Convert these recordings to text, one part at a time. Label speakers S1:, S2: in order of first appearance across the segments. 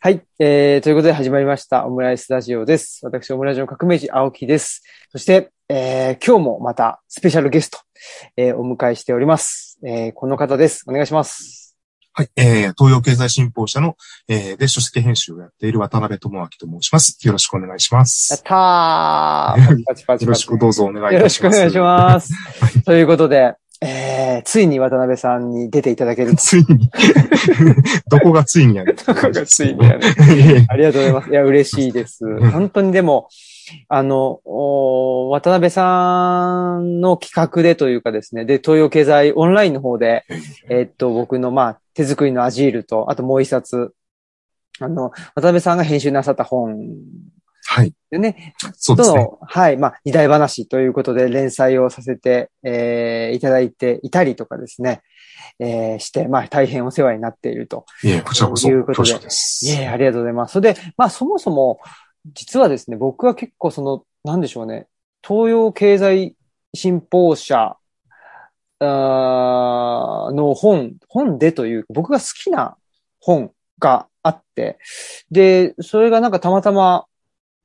S1: はい。えー、ということで始まりました、オムライスラジオです。私、オムラジオの革命児、青木です。そして、えー、今日もまた、スペシャルゲスト、えー、お迎えしております。えー、この方です。お願いします。
S2: はい、えー、東洋経済新報社の、えー、で、書籍編集をやっている渡辺智明と申します。よろしくお願いしま
S1: やっ
S2: す。
S1: たー
S2: よろしくどうぞお願いい
S1: よろ
S2: たします。
S1: しくお願いします。ということで、えー、ついに渡辺さんに出ていただける。と。
S2: ついに、どこがついにやる
S1: どこがついにやる ありがとうございます。いや、嬉しいです。
S2: ん。
S1: 本当にでも、あの、お渡辺さんの企画でというかですね、で、東洋経済オンラインの方で、えっと、僕の、まあ、手作りのアジールと、あともう一冊、あの、渡辺さんが編集なさった本
S2: はい、
S1: でね、
S2: そうですね。
S1: はい、まあ、二大話ということで連載をさせて、えーいただいていたりとかですね、えーして、まあ、大変お世話になっていると。
S2: いえ、こちらこそ、
S1: ということで。いえ、ありがとうございます。それで、まあそもそも、実はですね、僕は結構その、なんでしょうね、東洋経済新報社あーの本、本でという、僕が好きな本があって、で、それがなんかたまたま、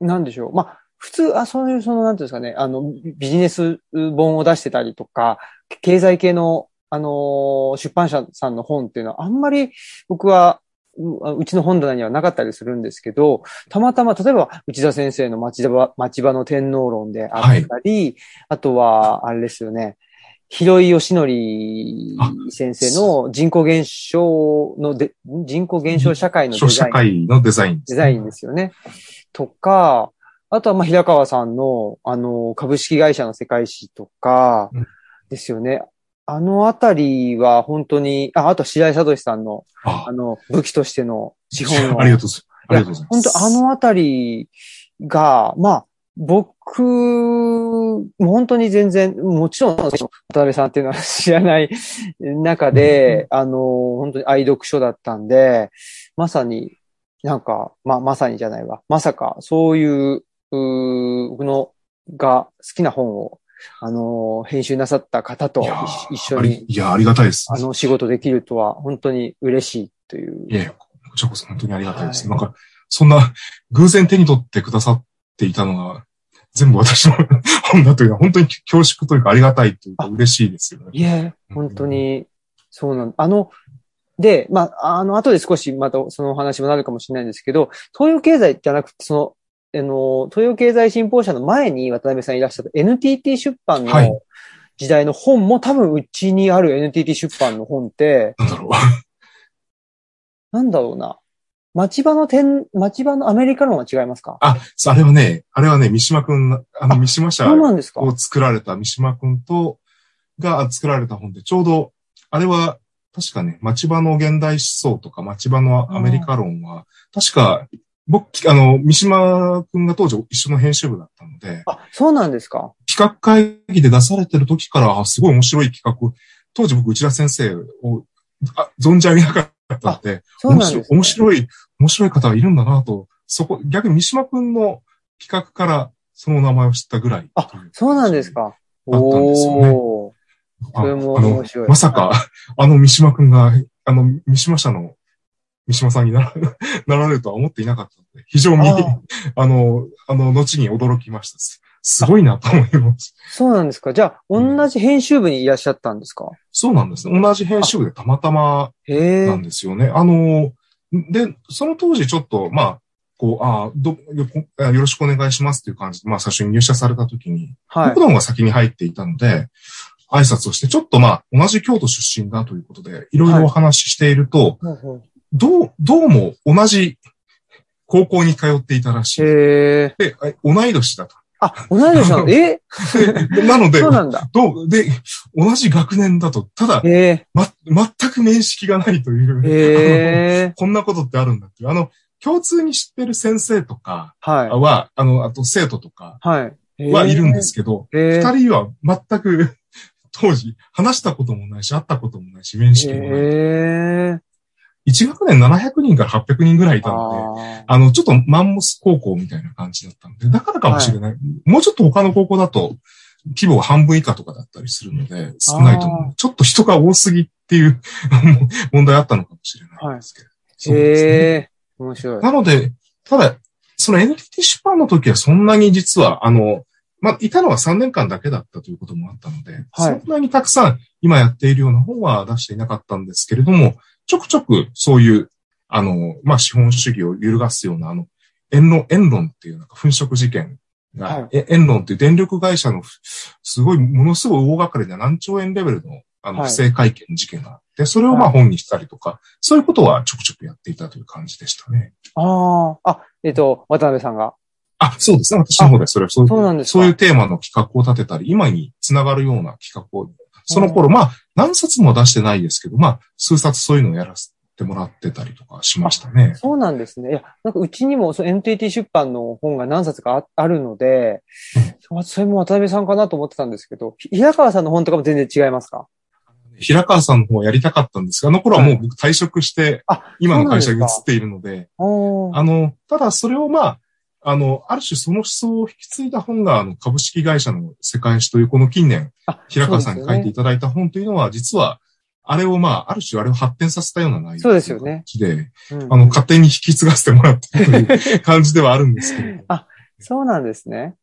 S1: なんでしょう、まあ普通、あ、そういう、その、なんていうんですかね、あの、ビジネス本を出してたりとか、経済系の、あのー出版社さんの本っていうのはあんまり僕はううちの本棚にはなかったりするんですけど、たまたま、例えば、内田先生の町場、町場の天皇論であったり、あとは、あれですよね、広井義則先生の人口減少ので、人口減少社会のデザイン。
S2: 社会のデザイン
S1: デザインですよね。とか、あとは、まあ、平川さんの、あの、株式会社の世界史とか
S2: うん、
S1: ですよね。あのあたりは本当に、あ、あと白井聡さんの、
S2: あ
S1: あの、武器としての資本の。
S2: ありがとうございます。ありがとうございます。
S1: 本当あのあたりが、まあ、僕、もう本当に全然、もちろん、渡辺さんっていうのは知らない中で、あの、本当に愛読書だったんで、まさに、なんか、まあ、まさにじゃないわ。まさか、そういう、うー僕のが好きな本を、あの、編集なさった方と一緒に、
S2: いや、ありがたいです。
S1: あの、仕事できるとは、本当に嬉しいという。
S2: いえ、こちらこそ本当にありがたいです。
S1: はい
S2: なんか、そんな偶然手に取ってくださっていたのが、全部私の 本だというのは本当に恐縮というかありがたいというか嬉しいですよね。
S1: いえ、本当に、そうなんあの、で、まあ、あの、後で少しまたそのお話もなるかもしれないんですけど、東洋経済じゃなくて、その、あの、東洋経済新報社の前に渡辺さんいらっしゃった NTT 出版
S2: はい
S1: の時代の本も多分うちにある NTT 出版の本って、
S2: なんだろう。
S1: なんだろうな。町場の点、町場のアメリカ論は違いますか？
S2: あ、あれはね、あれはね、三島くん、あの、三島社を作られた三島くんと、が作られた本で、ちょうど、あれは、確かね、町場の現代思想とか町場のアメリカ論は、確か、僕、あの、三島くんが当時一緒の編集部だったので、
S1: あ、そうなんですか？
S2: 企画会議で出されてる時から、あすごい面白い企画を、当時僕内田先生をあ存じ上げなかったので、
S1: そうなんです、ね。
S2: 面白い、面白い方がいるんだなと、そこ、逆に三島くんの企画からその名前を知ったぐらい。
S1: あ、そうなんです。か。
S2: だったんですよね
S1: それも
S2: あの
S1: 面白い。
S2: まさか、あの三島くんが、あの三島社の三島さんに なられるとは思っていなかったので、非常に、
S1: あ
S2: あ の、あの、後に驚きました。すすごいなと思います。
S1: そうなんですか。じゃあ、同じ編集部にいらっしゃったんですか？
S2: そうなんですね。同じ編集部でたまたまなん。ですよね。あの、で、その当時ちょっと、まあ、こう、あどよよろしくお願いしますっていう感じで、まあ最初に入社された時に、
S1: はい
S2: 僕。の方が先に入っていたので、挨拶をして、ちょっとまあ、同じ京都出身だということで、いろいろお話ししていると、どう、どうも同じ高校に通っていたらしい。で、あ同い年だと。
S1: あ、同い年なの？え？
S2: なので
S1: そう、なんだ。
S2: どう、で、同じ学年だと、ただ。ま、全く面識がないという。こんなことってあるんだっていう。あの、共通に知ってる先生とか
S1: はい。
S2: は、あの、あと生徒とか
S1: はい。
S2: はいるんですけど。二人は全く当時話したこともないし、会ったこともないし、面識もない。
S1: へえ。
S2: 一学年700人から800人ぐらいいたので、
S1: あ
S2: あの、ちょっとマンモス高校みたいな感じだったので、だからかもしれない。もうちょっと他の高校だと、規模が半分以下とかだったりするので、少ないと思う。ちょっと人が多すぎっていう 問題あったのかもしれないんですけど。
S1: ー
S2: そうですね
S1: へえ。面白い。
S2: なので、ただ、その NTT 出版の時はそんなに実は、あの、まあ、いたのは3年間だけだったということもあったので、
S1: はい。
S2: そんなにたくさん今やっているような本は出していなかったんですけれども、ちょくちょくそういう、あの、まあ、資本主義を揺るがすような、あの、円論、円論っていうなんか粉飾事件が、
S1: はい。
S2: え円論っていう電力会社のすごい、ものすごい大掛かりな何兆円レベルのあの
S1: はい。
S2: 不正会計の事件があって、それをまあ
S1: はい。
S2: 本にしたりとか、そういうことはちょくちょくやっていたという感じでしたね。
S1: ああ、あ、えっ、と、渡辺さんが。
S2: あ、そうですね。私の方でそれ、そういう
S1: そうなんですか？
S2: そういうテーマの企画を立てたり、今につながるような企画を、その頃、まあ、何冊も出してないですけど、まあ、数冊そういうのをやらせてもらってたりとかしましたね。
S1: そうなんですね。いや、なんかうちにもそう NTT 出版の本が何冊かああるので、それも渡辺さんかなと思ってたんですけど、ひ平川さんの本とかも全然違いますか？
S2: 平川さんの方やりたかったんですが、あの頃はもう僕退職して、
S1: あ、
S2: 今の会社に移っているので、あの、ただそれをまあ、あの、ある種その思想を引き継いだ本が、あの、株式会社の世界史というこの近年、
S1: あ
S2: 平川さんに書いてい
S1: た
S2: ただいた本というのは、実は、あれをまあ、ある種あれを発展させたような内容
S1: そうですよね
S2: で、あの、勝手に引き継がせてもらったという感じではあるんですけれど。
S1: そうなんですね。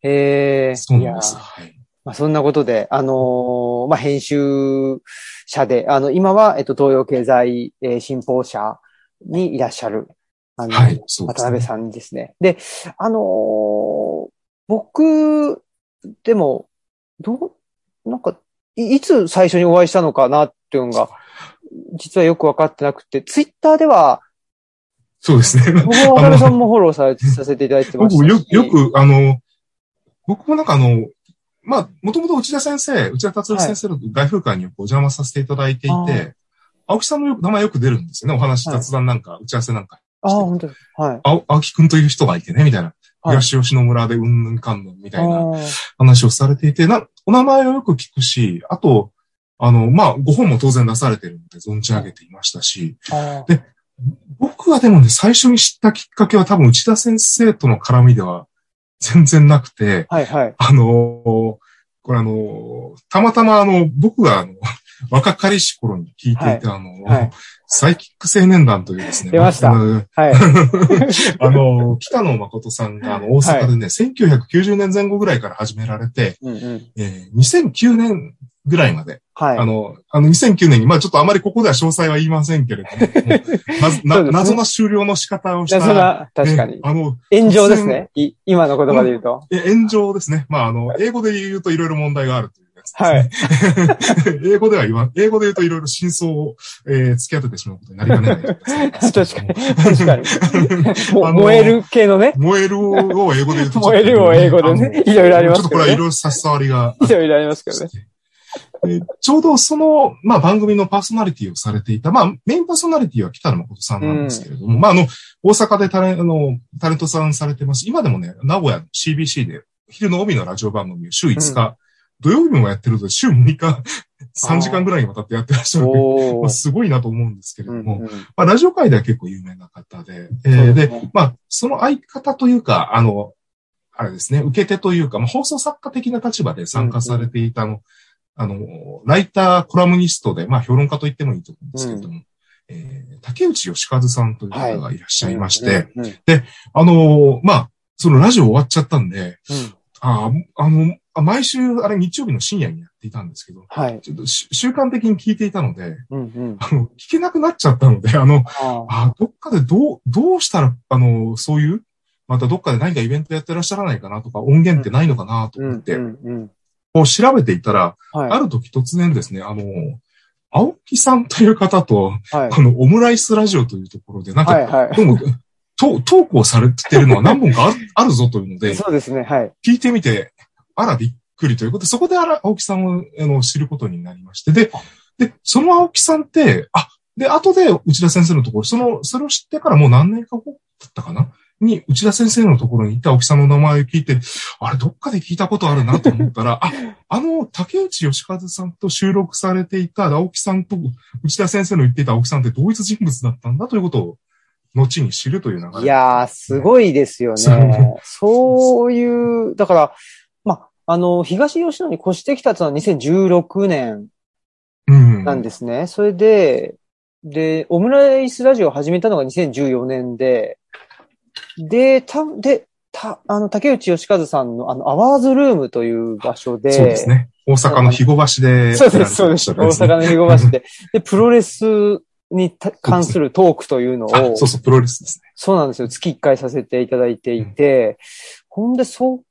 S1: へえ。
S2: そうなんです。はい。
S1: まあ、そんなことで、あのーまあ、編集者で、あの、今は、えっと、東洋経済、えー新報社にいらっしゃる、あの、
S2: はい。
S1: 渡辺さんですね。で、あのー僕、でも、どう、なんか、いいつ最初にお会いしたのかなっていうのが、実はよくわかってなくて、ツイッターでは、
S2: そうですね。
S1: 僕は渡辺さんもフォローされさせていただいてましたし。
S2: 僕よ、よく、あの、僕もなんかあの、まあ、もともと内田先生、内田達郎先生の外風会にお邪魔させていただいてい
S1: あ
S2: て、青木さんの名前よく出るんですよね。お話、
S1: はい
S2: 雑談なんか、打ち合わせなんか。
S1: ああ、本当です。はい。
S2: 青青木くんという人がいてね、みたいな。
S1: はい
S2: 東吉野村でうんぬんかんぬんみたいな話をされていて、な、お名前をよく聞くし、あと、あの、まあ、ご本も当然出されてるので存じ上げていましたし、
S1: あ
S2: で僕はでもね、最初に知ったきっかけは多分内田先生との絡みでは全然なくて、
S1: はいはい。
S2: あのーこれあのーたまたまあの、僕があの、若かりし頃に聞いていた、あの、
S1: はい
S2: サイキック青年団というですね。
S1: 出ましたはい。
S2: あの北野誠さんがあの大阪でね、1990年前後ぐらいから始められて、
S1: うんうん。
S2: えー2009年ぐらいまで、
S1: はい。
S2: あの、あの2009年に、まあちょっとあまりここでは詳細は言いませんけれども、まずな
S1: そうですね
S2: 謎な終了の仕方をした。
S1: 謎な、確かに
S2: ね。あの、
S1: 炎上ですね。い今の言葉で言うと。
S2: え炎上ですね。まあ、あの、英語で言うといろいろ問題がある。
S1: はい。
S2: 英語では言わん、英語で言うといろいろ真相を、えー、突き当ててしまうことになりかねない。
S1: 確かに。確かに。燃える系のね。
S2: 燃えるを英語で言うとちょっと。
S1: 燃えるを英語でね。いろいろあります
S2: ちょっとこれ
S1: けどね。
S2: はいろいろ差し障りが。
S1: いろいろありますけどね。
S2: でちょうどその、まあ番組のパーソナリティをされていた、まあメインパーソナリティは北野誠さんなんですけれども、まああの、大阪でタレあのタレントさんされてます。今でもね、名古屋の CBC で昼の帯のラジオ番組を週5日、土曜日もやってるので週6日、3時間ぐらいにわたってやってらっしゃる。まあ、すごいなと思うんですけれども、
S1: うんうん。
S2: まあラジオ界では結構有名な方で、えーで、まあその相方というか、あの、あれですね、受け手というか、まあ、放送作家的な立場で参加されていたあの、あの、ライター、コラムニストで、まあ、評論家と言ってもいいと思うんですけれども、えー竹内義和さんという方がいらっしゃいまして、
S1: うんうん
S2: あのーまあ、そのラジオ終わっちゃったんで、
S1: うん。
S2: あーあの、あ毎週、あれ日曜日の深夜にやっていたんですけど、
S1: はい。
S2: ちょっとし習慣的に聞いていたので、
S1: うんうん。
S2: あの、聞けなくなっちゃったので、あの、
S1: あ
S2: あどっかでどう、どうしたら、あの、そういう、またどっかで何かイベントやってらっしゃらないかなとか、音源ってないのかなと思って。こう調べていたら、
S1: はい。
S2: ある時突然ですね、あの、青木さんという方と、
S1: はい。
S2: このオムライスラジオというところで、なんか、
S1: はいはい。
S2: どうも、トトークをされてるのは何本かああるぞというので、
S1: そうですね。はい。
S2: 聞いてみて、あらびっくりということ。で、そこであら青木さんをあの知ることになりまして、で、で、その青木さんって、あ、で、後で内田先生のところ、その、それを知ってからもう何年か後だったかな？に、内田先生のところに行った青木さんの名前を聞いて、あれ、どっかで聞いたことあるなと思ったら、あ、あの、竹内義和さんと収録されていた青木さんと、内田先生の言っていた青木さんって同一人物だったんだということを、後に知るという流れ。
S1: いやー、すごいですよね。そう。いう、だから、ま、あの、東吉野に越してきたのは2016年
S2: うん。
S1: なんですね。それで、で、オムライスラジオを始めたのが2014年で、で、た、で、た、あの、竹内義和さんの、あの、アワーズルームという場所で、
S2: そうですね。大阪の肥後橋で、
S1: そうです、そうです。大阪の肥後橋で。で、プロレスに関するトークというのを、
S2: そうそう、プロレスですね。
S1: そうなんですよ。月1回させていただいていて、うん、ほんで、そ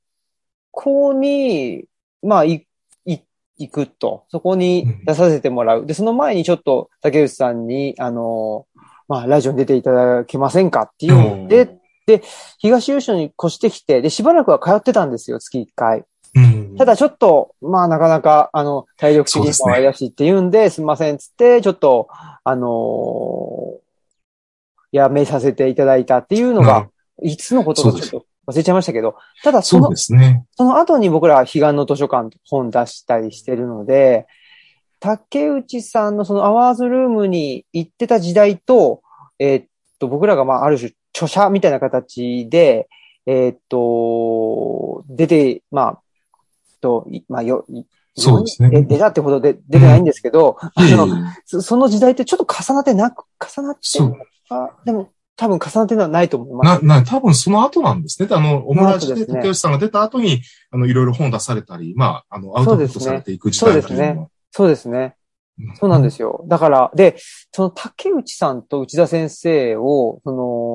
S1: こに、まあ、い、い、行くと。そこに出させてもらう。で、その前にちょっと竹内さんに、あの、まあ、ラジオに出ていただけませんかっていうので、で、東優勝に越してきて、で、しばらくは通ってたんですよ、月1回。
S2: うん、
S1: ただちょっと、まあなかなか、あの、体力的にもあれだしって言うんで、すみません、つって、ちょっと、あのー、やめさせていただいたっていうのが、うん、いつのことかちょっと忘れちゃいましたけど、ただその、
S2: そうですね。
S1: その後に僕らは彼岸の図書館本出したりしてるので、竹内さんのそのアワーズルームに行ってた時代と、えー、っと、僕らがまあある種著者みたいな形で、えー、っと、出て、まあ、と、まあ、よ、
S2: そうですね。
S1: 出たってほどで出てないんですけど、うん、あの、その時代ってちょっと重なってなく、重なってそうあでも、多分重なってのはないと思い
S2: ます。な、な、多分その後なんですね。あの、オムラジで竹内さんが出た後に、あの、いろいろ本出されたり、まあ、あの、アウトプットされていく時代
S1: そうですね。そうですね。そうなんですよ。だから、で、その竹内さんと内田先生を、そ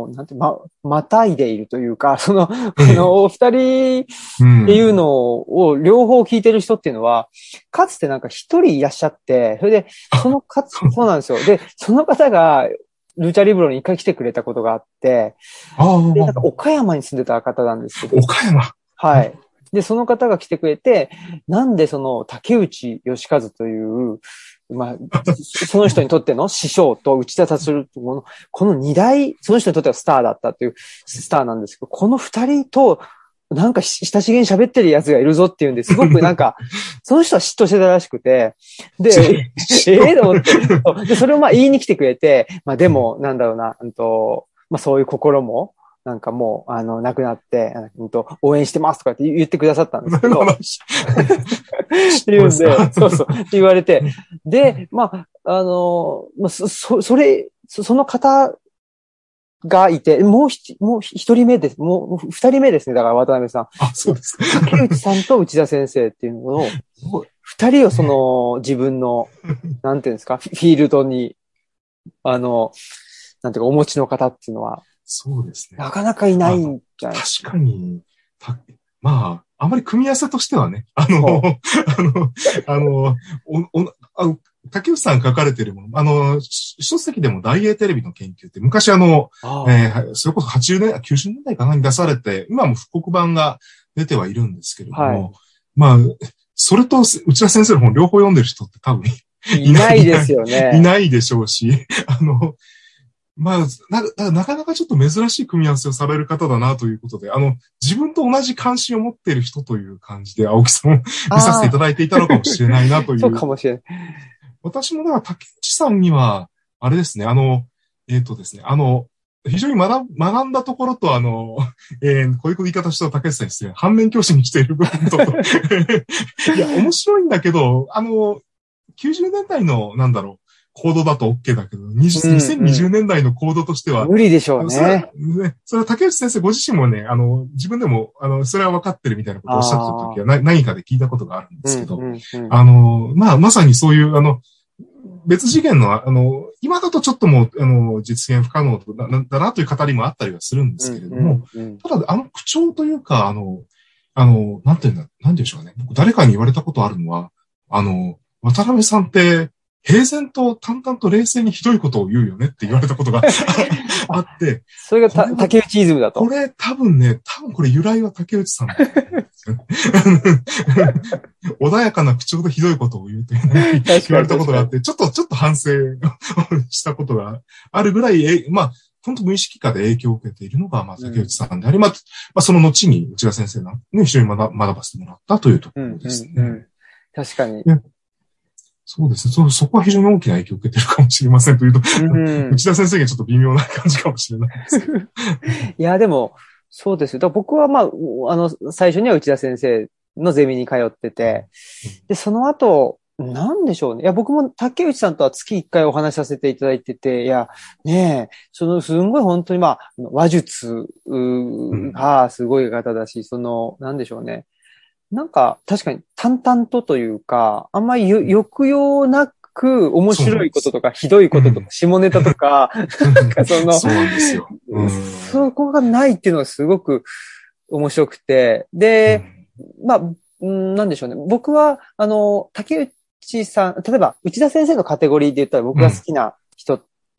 S1: の、なんて、ま、またいでいるというか、その、あの、お二人っていうのを両方聞いてる人っていうのは、かつてなんか一人いらっしゃって、それで、そのかつ、そうなんですよ。で、その方が、ルーチャリブロに一回来てくれたことがあって、で、なんか岡山に住んでた方なんですけど。
S2: 岡山
S1: はい。で、その方が来てくれて、なんでその竹内義和という、まあ、その人にとっての師匠と内田達郎とこの、この二大、その人にとってはスターだったというスターなんですけど、この二人と、なんか親しげに喋ってる奴がいるぞっていうんですごくなんか、その人は嫉妬してたらしくて、で、ええと思って、で、それをまあ言いに来てくれて、まあでも、なんだろうな、うんと、まあそういう心も、なんかもう、あの、亡くなって、うんと、応援してますとかって言ってくださったんですけど、って言うんで、そうそう、って言われて、で、まあ、あの、まあ、そ、それ、その方がいて、もうひ、もう一人目です。もう二人目ですね。だから渡辺さん。
S2: あ、そうですか。
S1: 竹内さんと内田先生っていうのを、二人をその自分の、なんていうんですか、フィールドに、あの、なんていうか、お持ちの方っていうのは、
S2: そうですね。
S1: なかなかいないんじゃない
S2: 確かに、まあ、あまり組み合わせとしてはね、あの、あの、あの、お、お、あ竹内さん書かれてるもの、あの、書籍でも大英テレビの研究って、昔あの、あえー、それこそ80年、90年代かなに出されて、今も復刻版が出てはいるんですけれども、はい、まあ、それと内田先生の本両方読んでる人って多分
S1: いないですよね。
S2: いないでしょうし、あの、まあ、な、なかなかちょっと珍しい組み合わせをされる方だなということで、あの、自分と同じ関心を持っている人という感じで、青木さんを見させていただいていたのかもしれないなという。
S1: そうかもしれない。
S2: 私もだから竹内さんには、あれですね、あの、えっ、ー、とですね、あの、非常に学学んだところと、あの、えー、こういう言い方したら竹内さんですね、反面教師にしていると、いや、面白いんだけど、あの、90年代の、なんだろう、コードだと OK だけど、2020年代のコードとしては。
S1: 無理でしょうね。
S2: ね。それは竹内先生ご自身もね、あの、自分でも、あの、それは分かってるみたいなことをおっしゃってた時はな何かで聞いたことがあるんですけど、あの、まあ、まさにそういう、あの、別次元の、あの、今だとちょっともう、あの、実現不可能だだなという語りもあったりはするんですけれども、ただ、あの口調というか、あの、あの、なんていうんだ、なんでしょうね。僕誰かに言われたことあるのは、あの、渡辺さんって、平然と淡々と冷静にひどいことを言うよねって言われたことが あって。
S1: それがた竹内イズムだと。
S2: これ多分ね、多分これ由来は竹内さん、穏やかな口調でひどいことを言うという言われたことがあって、ちょっと、ちょっと反省したことがあるぐらい、えまあ、本当無意識化で影響を受けているのが、まあ、竹内さんであり、うん、まあ、まあ、その後に内田先生に一緒に学ばせてもらったというところですね。うんうんうん、
S1: 確かに。
S2: そうですねそ。そこは非常に大きな影響を受けてるかもしれませんというと、うん、内田先生がちょっと微妙な感じかもしれないですけど。い
S1: や、でも、そうですよ。だ僕はまあ、あの、最初には内田先生のゼミに通ってて、で、その後、なんでしょうね。いや、僕も竹内さんとは月一回お話しさせていただいてて、いや、ねえ、その、すんごい本当にまあ、話術うがすごい方だし、その、なんでしょうね。なんか、確かに淡々とというか、あんまりよ抑揚なく面白いこととか、ひどいこととか、下ネタとか、なんかその、
S2: そうなんですよ。うん。
S1: そこがないっていうのがすごく面白くて、で、まあ、うんなんでしょうね。僕は、あの、竹内さん、例えば、内田先生のカテゴリーで言ったら僕が好きな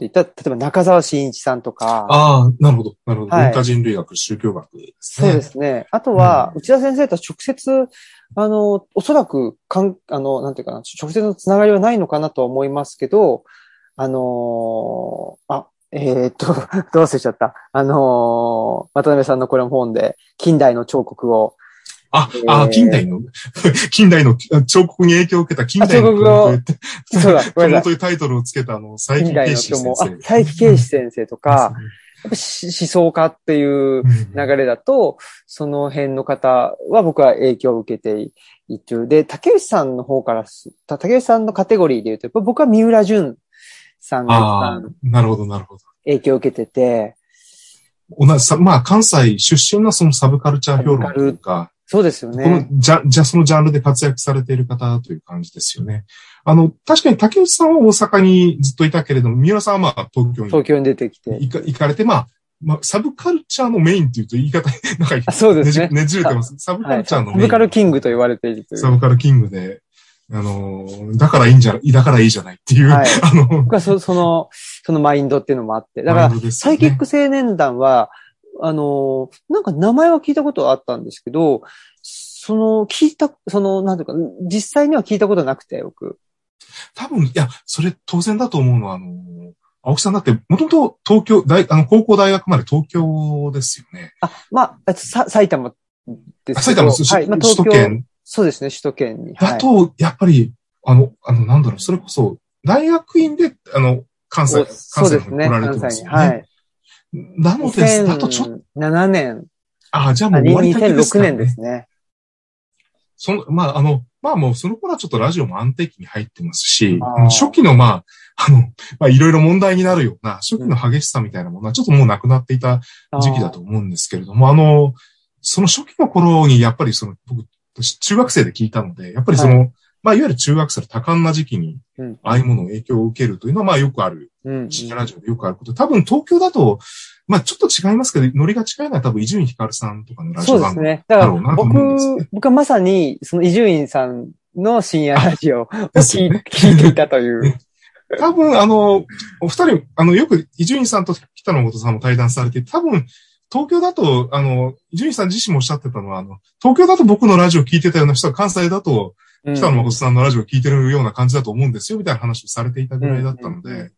S1: 言ったら、例えば中澤慎一さんとか、
S2: ああ、なるほど。なるほど。
S1: はい
S2: 文化人類学、宗教学ですね。
S1: そうですね。あとは、内田先生とは直接、あの、おそらく、かん、あの、なんていうかな、直接のつながりはないのかなとは思いますけど、あのーあ、えーっと、どう忘れちゃった。あのー渡辺さんのこれの本で、近代の彫刻を、
S2: あ、
S1: えー
S2: あ、近代の、近代の彫刻に影響を受けた近代の
S1: あ彫刻をそうだ、ごめんなさい。
S2: というタイトルをつけたあの、佐伯
S1: 近代
S2: 圭司
S1: の今日も、あ
S2: 先生。、
S1: 佐伯圭司先生とか、やっぱし思想家っていう
S2: うん
S1: 流れだと、その辺の方は僕は影響を受けている。で、竹内さんの方から竹内さんのカテゴリーで言うと、やっぱ僕は三浦淳さんが
S2: なるほど、なるほど。
S1: 影響を受けてて、
S2: 同じさ、まあ、関西出身のそのサブカルチャー評論とか、
S1: そうですよ
S2: この
S1: ね。
S2: じゃ、じゃ、そのジャンルで活躍されている方という感じですよね。あの、確かに竹内さんは大阪にずっといたけれども、三浦さんはまあ東京に
S1: 東京に出てきて。
S2: 行か行かれて、まあ、まあ、サブカルチャーのメインっていうと言い方、なんか、
S1: あそうですね
S2: ねじれてます。サブカ
S1: はい。
S2: ルチャーのメイン。
S1: サブカルキングと言われているという。
S2: サブカルキングで、あのー、だからいいんじゃ、だからいいじゃないっていう、
S1: はい
S2: あの、
S1: 僕はそその、そのマインドっていうのもあって。だから
S2: マイン、ドです
S1: サイキック青年団は、あの、なんか名前は聞いたことはあったんですけど、その、聞いた、その、なんていうか、実際には聞いたことなくて、僕。
S2: 多分、いや、それ当然だと思うのは、あのー、青木さんだって、もともと東京、大、あの、高校大学まで東京ですよね。
S1: あ、まあ、さ埼玉です。
S2: 埼玉、
S1: はい。まあ、
S2: 首。都圏
S1: そうですね、首都圏に。はい。
S2: だと、やっぱり、あの、あの、なんだろう、それこそ、大学院で、あの、関西、関西に来られて。ますよね。
S1: はい。
S2: なので、だとちょっと、
S1: 2007年、
S2: あ、じゃあも
S1: あ
S2: う終わりかけです
S1: 2006
S2: か、ね。
S1: 年ですね。
S2: その、まあ、あの、まあもうその頃はちょっとラジオも安定期に入ってますし、初期のまあ、あの、まあいろいろ問題になるような、初期の激しさみたいなものはちょっともうなくなっていた時期だと思うんですけれども、あの、その初期の頃にやっぱりその、僕、中学生で聞いたので、やっぱりその、まあいわゆる中学生の多感な時期に、
S1: うん
S2: ああいうものを影響を受けるというのはまあよくある。深夜ラジオでよくあること。多分東京だと、まあちょっと違いますけど、ノリが違いのは多分伊集院光さんとかのラジオ番組。
S1: そうですね。だから
S2: だろうなと思うんですね
S1: 僕、僕はまさに、その伊集院さんの深夜ラジオを 聞
S2: ね
S1: 聞いていたという。
S2: 多分、あの、お二人、あの、よく、伊集院さんと北野元さんも対談されて、多分、東京だと、あの、伊集院さん自身もおっしゃってたのは、あの、東京だと僕のラジオ聞いてたような人は関西だと、
S1: うん
S2: 北野誠さんのラジオ聞いてるような感じだと思うんですよ、みたいな話をされていたぐらいだったので、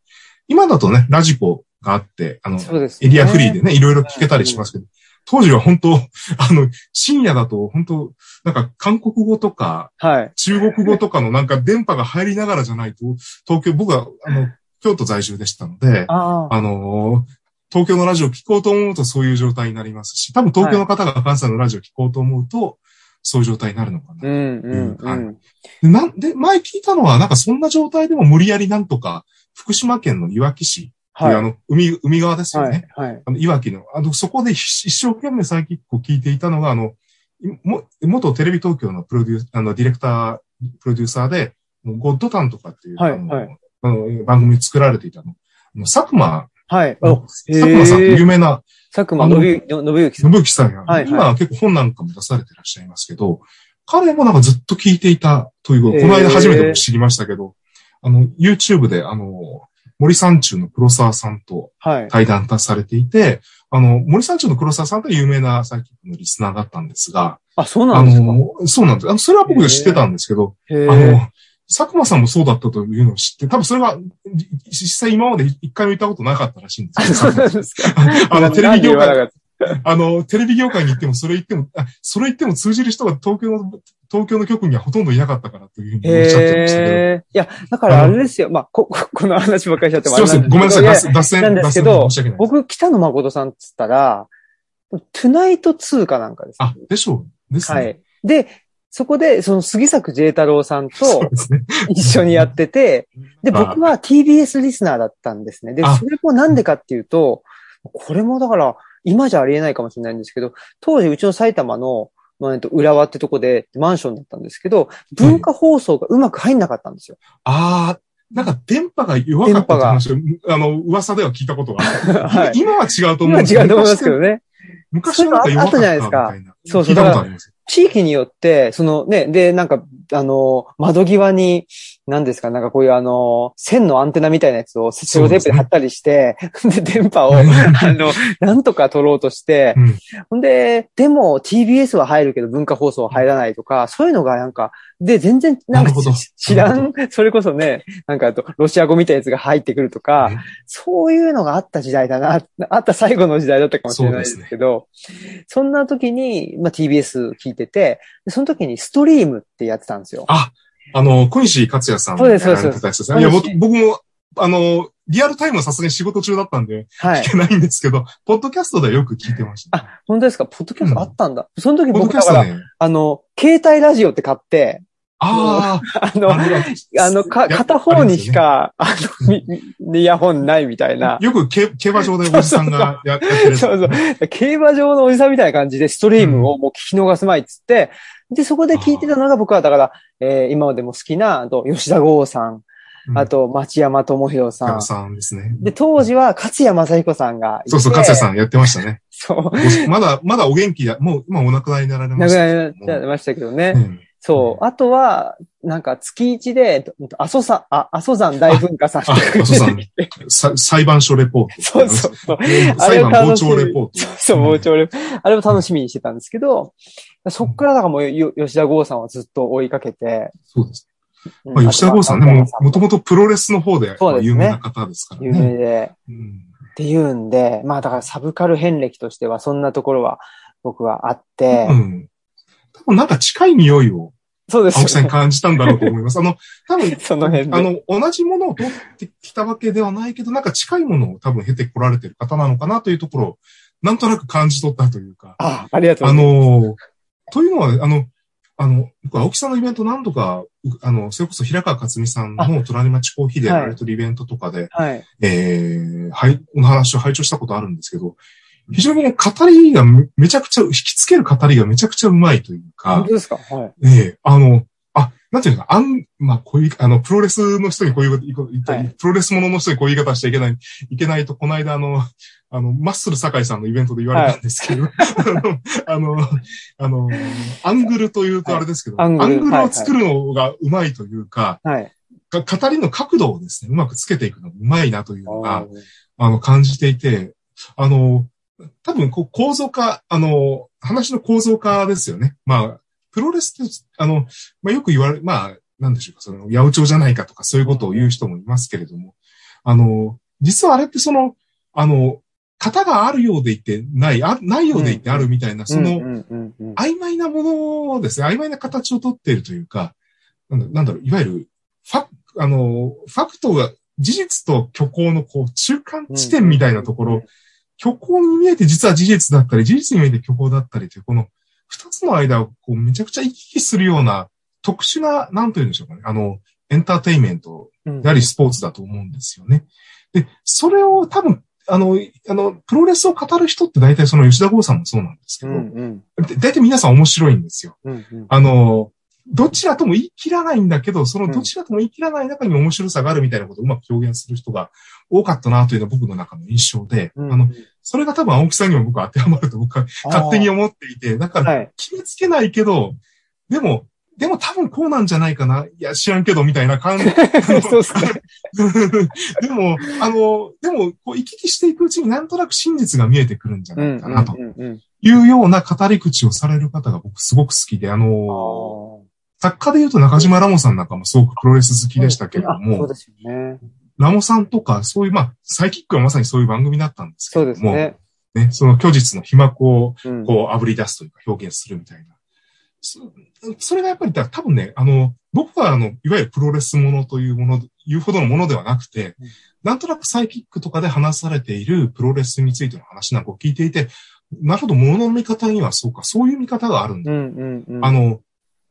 S2: 今だとね、ラジコがあって、あの、エリアフリーでね、いろいろ聞けたりしますけど、当時は本当、あの、深夜だと本当、なんか韓国語とか、
S1: はい。
S2: 中国語とかのなんか電波が入りながらじゃないと、東京、僕は、あの、京都在住でしたので、
S1: あ
S2: のー東京のラジオ聞こうと思うとそういう状態になりますし、多分東京の方が関西のラジオ聞こうと思うと、そういう状態になるのかな。
S1: うんうんう
S2: はいなんで、前聞いたのは、なんかそんな状態でも無理やりなんとか、福島県のいわき市
S1: はい。
S2: あの、海、海側ですよね。
S1: はい。はい。
S2: あの、いわきの、あの、そこで一一生懸命最近こう聞いていたのが、あの、いも元テレビ東京のプロデュース、あの、ディレクター、プロデューサーで、ゴッドタンとかっていう、あの
S1: はいはい
S2: あの番組作られていたの。佐久間、
S1: はい。
S2: 佐
S1: お、
S2: 久間さんって有名な、
S1: 佐久間信之さん。
S2: 信之さんが、
S1: はいはい
S2: 今は結構本なんかも出されてらっしゃいますけど、彼もなんかずっと聞いていたということ、
S1: へー
S2: この間初めて僕知りましたけど、あの、YouTube で、あの、森三中の黒沢さんと
S1: はい。
S2: 対談されていて、あの、森三中の黒沢さんって有名なサイキックのリスナーだったんですが、
S1: あ、そうな
S2: あ
S1: んですか？
S2: の、そうなんです。あの、それは僕知ってたんですけど、
S1: へ
S2: あの
S1: え。、
S2: 佐久間さんもそうだったというのを知って、多分それが、じ実際今まで一回も言ったことなかったらしいんです
S1: そうなんですか。
S2: あの、テレビ業界、あの、テレビ業界に行っても、それ言っても、あ、それ言っても通じる人が東京の、東京の局にはほとんどいなかったからというふうにおっしゃってましたけど、
S1: へえ。いや、だからあれですよ。まあ、こ、ここの話ばっかりしちゃっても
S2: すいません、ごめんなさい、脱線、脱線、
S1: なんですけど。僕、北野誠さんっつったら、トゥナイト2かなんかです。
S2: あ、でしょう。ですね。
S1: はい。で、そこで、その杉作 J 太郎さんと。一緒にやってて、で、
S2: あ
S1: 僕は TBS リスナーだったんですね。で、
S2: あ
S1: それもなんでかっていうと、これもだから、今じゃありえないかもしれないんですけど、当時うちの埼玉の、まあ、えっと、浦和ってとこでマンションだったんですけど、文化放送がうまく入んなかったんですよ。
S2: ああ、なんか電波が弱かったって話を、あの、噂では聞いたことがある。
S1: はい。
S2: 今は違うと思
S1: 今
S2: うんですけど。
S1: 違うと思いますけどね。
S2: 昔はなんか弱かった
S1: そういうのあったじゃないですか
S2: みたいな
S1: そうそう
S2: 聞いたことあります。
S1: 地域によって、そのね、で、なんか、あの、窓際に、何ですか、なんかこういうあの、線のアンテナみたいなやつをセロテープで貼ったりして、で、電波を、あの、なんとか取ろうとして、
S2: うん。
S1: ほんで、でも TBS は入るけど文化放送は入らないとか、そういうのがなんか、で、全然、なんか知らん、それこそね、なんかあと、ロシア語みたいなやつが入ってくるとか、
S2: ね
S1: そういうのがあった時代だな、あった最後の時代だったかもしれないですけど、そんな時に、まあ、TBS 聞いてて、でその時にストリームってやってたんですよ。
S2: あ、あの、小西克也さん
S1: そうですそうです
S2: ですね。いや、僕僕も、あの、リアルタイムはさすがに仕事中だったんで、
S1: はい
S2: 聞。けないんですけど、ポッドキャストではよく聞いてました。
S1: あ、本当ですか？ポッドキャストあったんだ。その時僕だから、
S2: ね。
S1: あの、携帯ラジオって買って、
S2: あ
S1: あ
S2: あ、
S1: の、
S2: あの
S1: か、片方にしか、あの、みイヤホンないみたいな。
S2: よく競競馬場でおじさんがややってる。
S1: そうそう。競馬場のおじさんみたいな感じでストリームをもう聞き逃すまいっつって、で、そこで聞いてたのが僕はだから、えー今までも好きな、あと、吉田剛さん、
S2: うん
S1: あと、町山智博さん
S2: 山。さんですね。
S1: で、当時は勝谷正彦さんが。
S2: そうそう、勝也さんやってましたね。
S1: そう。
S2: まだ、まだお元気だ。もう、今お亡くなりになられま
S1: 亡く
S2: した
S1: なりましたけどね。
S2: うん
S1: そう。あとは、なんか月一で、阿蘇山、あ、阿蘇山大文化さん
S2: 阿蘇山 さ裁判所レポート。
S1: そうそうそう。
S2: 裁判傍聴レポート。
S1: そうそう、傍聴レポート。あれを楽しみにしてたんですけど、そっからだからもうよ吉田剛さんはずっと追いかけて。
S2: そうです。
S1: うん
S2: まあ、吉田剛さんね、もう、もともとプロレスの方で有名な方ですから
S1: 有
S2: ね。
S1: 名で。
S2: うん
S1: っていうんで、まあだからサブカル遍歴としてはそんなところは僕はあって、
S2: うん。多分なんか近い匂いを
S1: そうです
S2: 青木さんに。感じたんだろうと思います。あの、多分、
S1: その辺で。
S2: あの、同じものを取ってきたわけではないけど、なんか近いものを多分経てこられてる方なのかなというところを、なんとなく感じ取ったというか。
S1: あ、ありがとう
S2: あ
S1: ございます。
S2: の、というのは、あの、あの、僕、青木さんのイベント何度か、うあの、それこそ平川克美さんの隣町コーヒーでやられてるイベントとかで、
S1: はい。
S2: えー、はい、お話を拝聴したことあるんですけど、非常にね、語りがめめちゃくちゃ、引きつける語りがめちゃくちゃうまいというか
S1: 本当、ですか？はい。
S2: ええあの、あ、なんていうのか、あん、まあ、こういう、あの、プロレスの人にこういうこと言った、
S1: はい
S2: プロレスものの人にこういう言い方しちゃいけない、いけないと、この間、あの、あの、マッスル酒井さんのイベントで言われたんですけど、あの、あの、アングルというとあれですけど、
S1: はいアングル
S2: を作るのがうまいというか、
S1: はい。
S2: か語りの角度をですね、うまくつけていくのがうまいなというのが
S1: あ、
S2: あの、感じていて、あの、多分、こう、構造化、あの、話の構造化ですよね。まあ、プロレスって、あの、まあ、よく言われ、まあ、なんでしょうか、その、八百長じゃないかとか、そういうことを言う人もいますけれども、あの、実はあれってその、あの、型があるようでいてない、あないようでいてあるみたいな、その、曖昧なものをですね、曖昧な形をとっているというか、なんだなんだろう、いわゆる、ファ、あの、ファクトが、事実と虚構のこう、中間地点みたいなところ、虚構に見えて実は事実だったり、事実に見えて虚構だったりという、この二つの間をこう、めちゃくちゃ行き来するような特殊な、なんというんでしょうかね、あの、エンターテインメント
S1: うん。
S2: でありスポーツだと思うんですよね。で、それを多分、あの、あの、プロレスを語る人って大体その吉田剛さんもそうなんですけ
S1: う
S2: ど、
S1: んうん。
S2: で大体皆さん面白いんですよ。
S1: うんうん。
S2: あの、どちらとも言い切らないんだけど、そのどちらとも言い切らない中に面白さがあるみたいなことをうまく表現する人が多かったなというのは僕の中の印象で、
S1: うん。
S2: あの、それが多分青木さんにも僕は当てはまると僕は勝手に思っていて、だから
S1: はい。
S2: 決めつけないけど、でも、でも多分こうなんじゃないかな。いや、知らんけど、みたいな感じ。
S1: そうですね。
S2: でも、あの、でも、こう、行き来していくうちになんとなく真実が見えてくるんじゃ
S1: う
S2: なんいかなというような語り口をされる方が僕すごく好きで、あ
S1: う
S2: の、
S1: ん
S2: 作家で言うと中島ラモさんなんかもすごくプロレス好きでしたけれど
S1: あそう
S2: も、
S1: ですよね。
S2: ラモさんとか、そういう、まあ、サイキックはまさにそういう番組だったんですけ
S1: そう
S2: れども、
S1: ですね。
S2: ね、その虚実の被膜を
S1: うん
S2: こう炙り出すというか表現するみたいな。そそれがやっぱりだ多分ね、あの、僕はあの、いわゆるプロレスものというもの、言うほどのものではなくて、
S1: うん
S2: なんとなくサイキックとかで話されているプロレスについての話なんかを聞いていて、なるほど、ものの見方にはそうか、そういう見方があるんだ。
S1: うんうんうん。
S2: あの、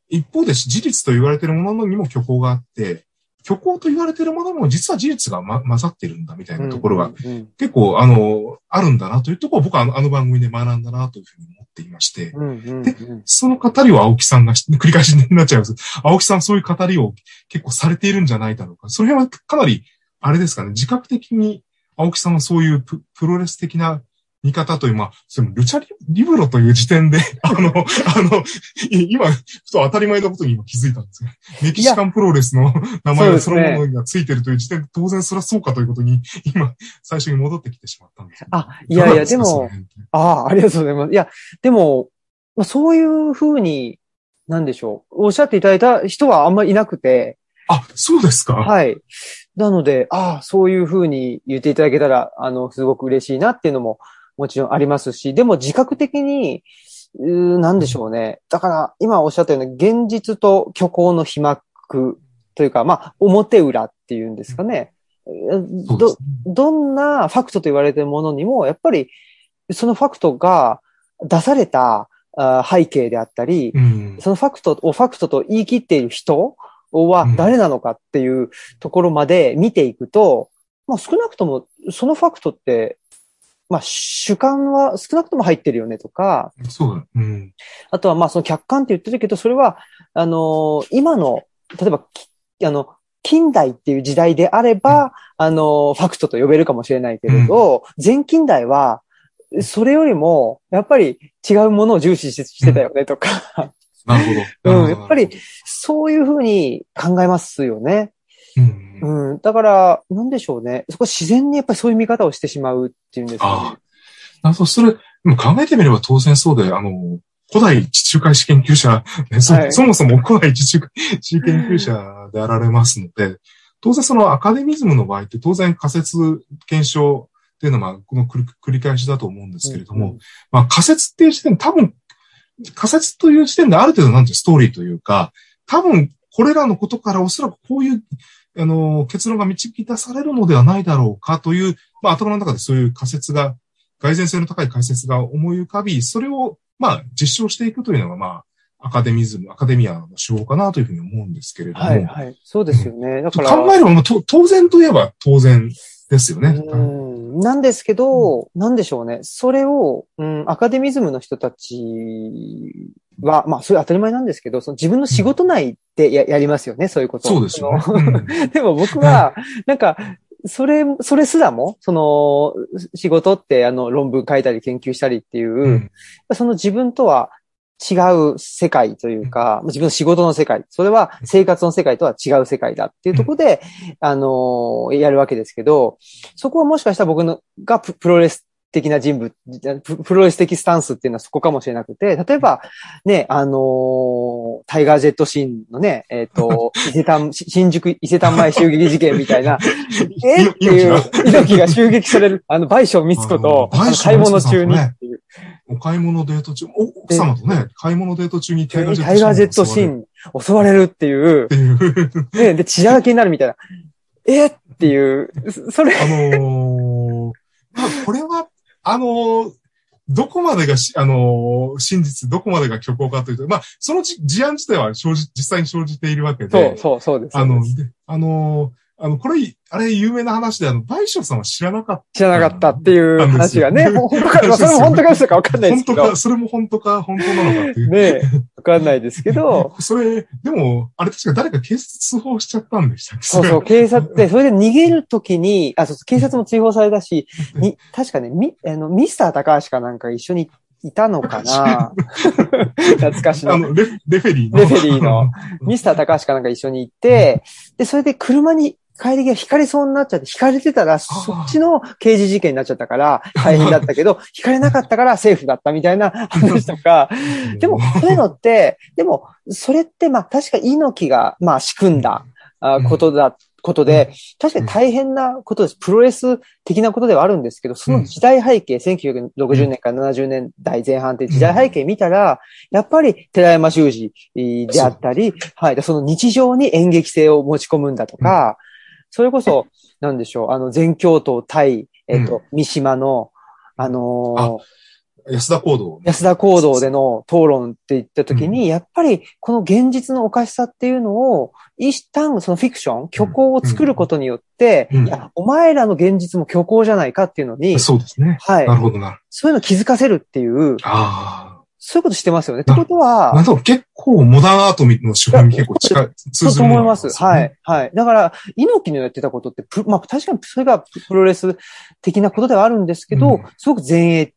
S2: 一方で事実と言われているものにも虚構があって、虚構と言われているものにも実は事実が、ま、混ざってるんだみたいなところが結構、あの、あるんだなというところを僕はあの番組で学んだなというふうに思っていまして、で
S1: うん
S2: その語りを青木さんがし、繰り返しになっちゃいます。青木さんそういう語りを結構されているんじゃないだろうか。その辺はかなり、あれですかね、自覚的に青木さんはそういうププロレス的な見方という、まあ、そのルチャリリブロという時点で、あの、あの、い今、ふと当たり前のことに今気づいたんですよ。メキシカンプロレスの名前がそのものがついてるという時点で、当然それはそうかということに、今、最初に戻ってきてしまったんですよ。
S1: あ、いやいや、でも、ああ、ありがとうございます。いや、でも、まあ、そういうふうに、なんでしょう。おっしゃっていただいた人はあんまりいなくて、
S2: あ、そうですか。
S1: はい。なので、ああ、そういうふうに言っていただけたら、あの、すごく嬉しいなっていうのももちろんありますし、でも自覚的に、なんでしょうね。だから、今おっしゃったように、現実と虚構の被膜というか、まあ、表裏っていうんですかね。どどんなファクトと言われているものにも、やっぱり、そのファクトが出されたあ背景であったり、
S2: うん。
S1: そのファクトをファクトと言い切っている人は誰なのかっていうところまで見ていくと、まあ少なくともそのファクトって、まあ主観は少なくとも入ってるよねとか、
S2: そうだ。うん。
S1: あとはまあその客観って言ってるけど、それは、あのー今の、例えば、きあの、近代っていう時代であれば、あのーファクトと呼べるかもしれないけれど、前近代は、それよりも、やっぱり違うものを重視ししてたよねとか、
S2: なるほど。
S1: うん、やっぱり、そういうふうに考えますよね。
S2: うん。
S1: うん。だから、なんでしょうね。そこ自然にやっぱりそういう見方をしてしまうっていうんですか
S2: あ
S1: ね。
S2: あ。あと、それ、でも考えてみれば当然そうで、あの、古代地中海史研究者、ねそ
S1: はい
S2: そもそも古代地中海史研究者であられますので、当然そのアカデミズムの場合って当然仮説検証っていうのは、まあ、この繰り繰り返しだと思うんですけれども、
S1: うん
S2: まあ仮説っていう時点で多分、仮説という時点である程度なんていうストーリーというか、多分これらのことからおそらくこういう、あの、結論が導き出されるのではないだろうかという、まあ頭の中でそういう仮説が、蓋然性の高い仮説が思い浮かび、それを、まあ実証していくというのが、まあ、アカデミズム、アカデミアの手法かなというふうに思うんですけれども、
S1: はい、はい。そうですよね。だから。
S2: 考えれば、当然といえば当然ですよね。
S1: うんなんですけど、なんでしょうね。それを、うん、アカデミズムの人たちは、まあ、それ当たり前なんですけど、その自分の仕事内でや,、やりますよね、そういうこと。を
S2: そうですよね。うん。
S1: でも僕は、なんか、それ、それすらも、その、仕事って、あの、論文書いたり研究したりっていう、
S2: うん。
S1: その自分とは違う世界というか、自分の仕事の世界、それは生活の世界とは違う世界だっていうところで、あの、やるわけですけど、そこはもしかしたら僕のがププロレス的な人物、ププロレス的スタンスっていうのはそこかもしれなくて、例えば、ね、あのータイガージェットシーンのね、えっ、と、伊勢丹、し新宿伊勢丹前襲撃事件みたいな、え？っていう、猪木が襲撃される、あの、賠償光子と、買い物中に。っていう。
S2: お買い物デート中、お奥様とね、買い物デート中にタイガージェット
S1: タイガージェットシーン襲われるっていう。
S2: っ、ていう。
S1: ね、で、血だらけになるみたいな。え？っていう、そそれ、
S2: あのーまあ、これは、あのーどこまでがし、あのー真実、どこまでが虚構かというと、まあ、そのじ事案自体は生じ、実際に生じているわけで。
S1: そう、そう、そうです。
S2: あの、あのーあの、これ、あれ有名な話で、あの、大将さんは知らなかっ
S1: 知らなかったっていう話がね、
S2: うん
S1: 本当か、まあそれも本当か嘘かわかん
S2: た。
S1: ないですけど。
S2: 本当か、、それも本当か、本当なのかっていう。
S1: ね、わかんないですけど、
S2: それ、でも、あれ確か誰か警察通報しちゃったんでしたっけ？
S1: そうそう、警察って、それで逃げるときに、あ、そうそう、警察も追放されたし、に、確かね、み、あの、ミスター高橋かなんか一緒にいたのかな。懐かしの。
S2: あの、レフレフェリーの。
S1: レフェリーの。ミスター高橋かなんか一緒に行って、で、それで車に帰り際引かれそうになっちゃって、引かれてたら、そっちの刑事事件になっちゃったから、大変だったけど、引かれなかったからセーフだったみたいな 話とか、でも、そういうのって、でも、それって、まあ、確か猪木が、まあ、仕組んだ、あことだ、ことで、確かに大変なことです。プロレス的なことではあるんですけど、その時代背景、1960年から70年代前半って時代背景見たら、やっぱり寺山修司であったり、はい、でその日常に演劇性を持ち込むんだとか、それこそ、なんでしょう、あの、全教頭対、えっ、と、三島の、あのー
S2: 安田行動。
S1: 安田行動での討論って言った時に、やっぱりこの現実のおかしさっていうのを、一旦そのフィクション、虚構を作ることによって、
S2: うん。
S1: いや、お前らの現実も虚構じゃないかっていうのに、
S2: そうですね。
S1: はい。
S2: なるほどな。
S1: そういうのを気づかせるっていう、
S2: あ
S1: そういうことしてますよね。ってこと
S2: あ。な
S1: は
S2: ん、と結構モダンアートの手法に結構近い、
S1: そうと思います。はい。。はい。だから、猪木のやってたことって、プまあ確かにそれがプロレス的なことではあるんですけど、
S2: うん
S1: すごく前衛、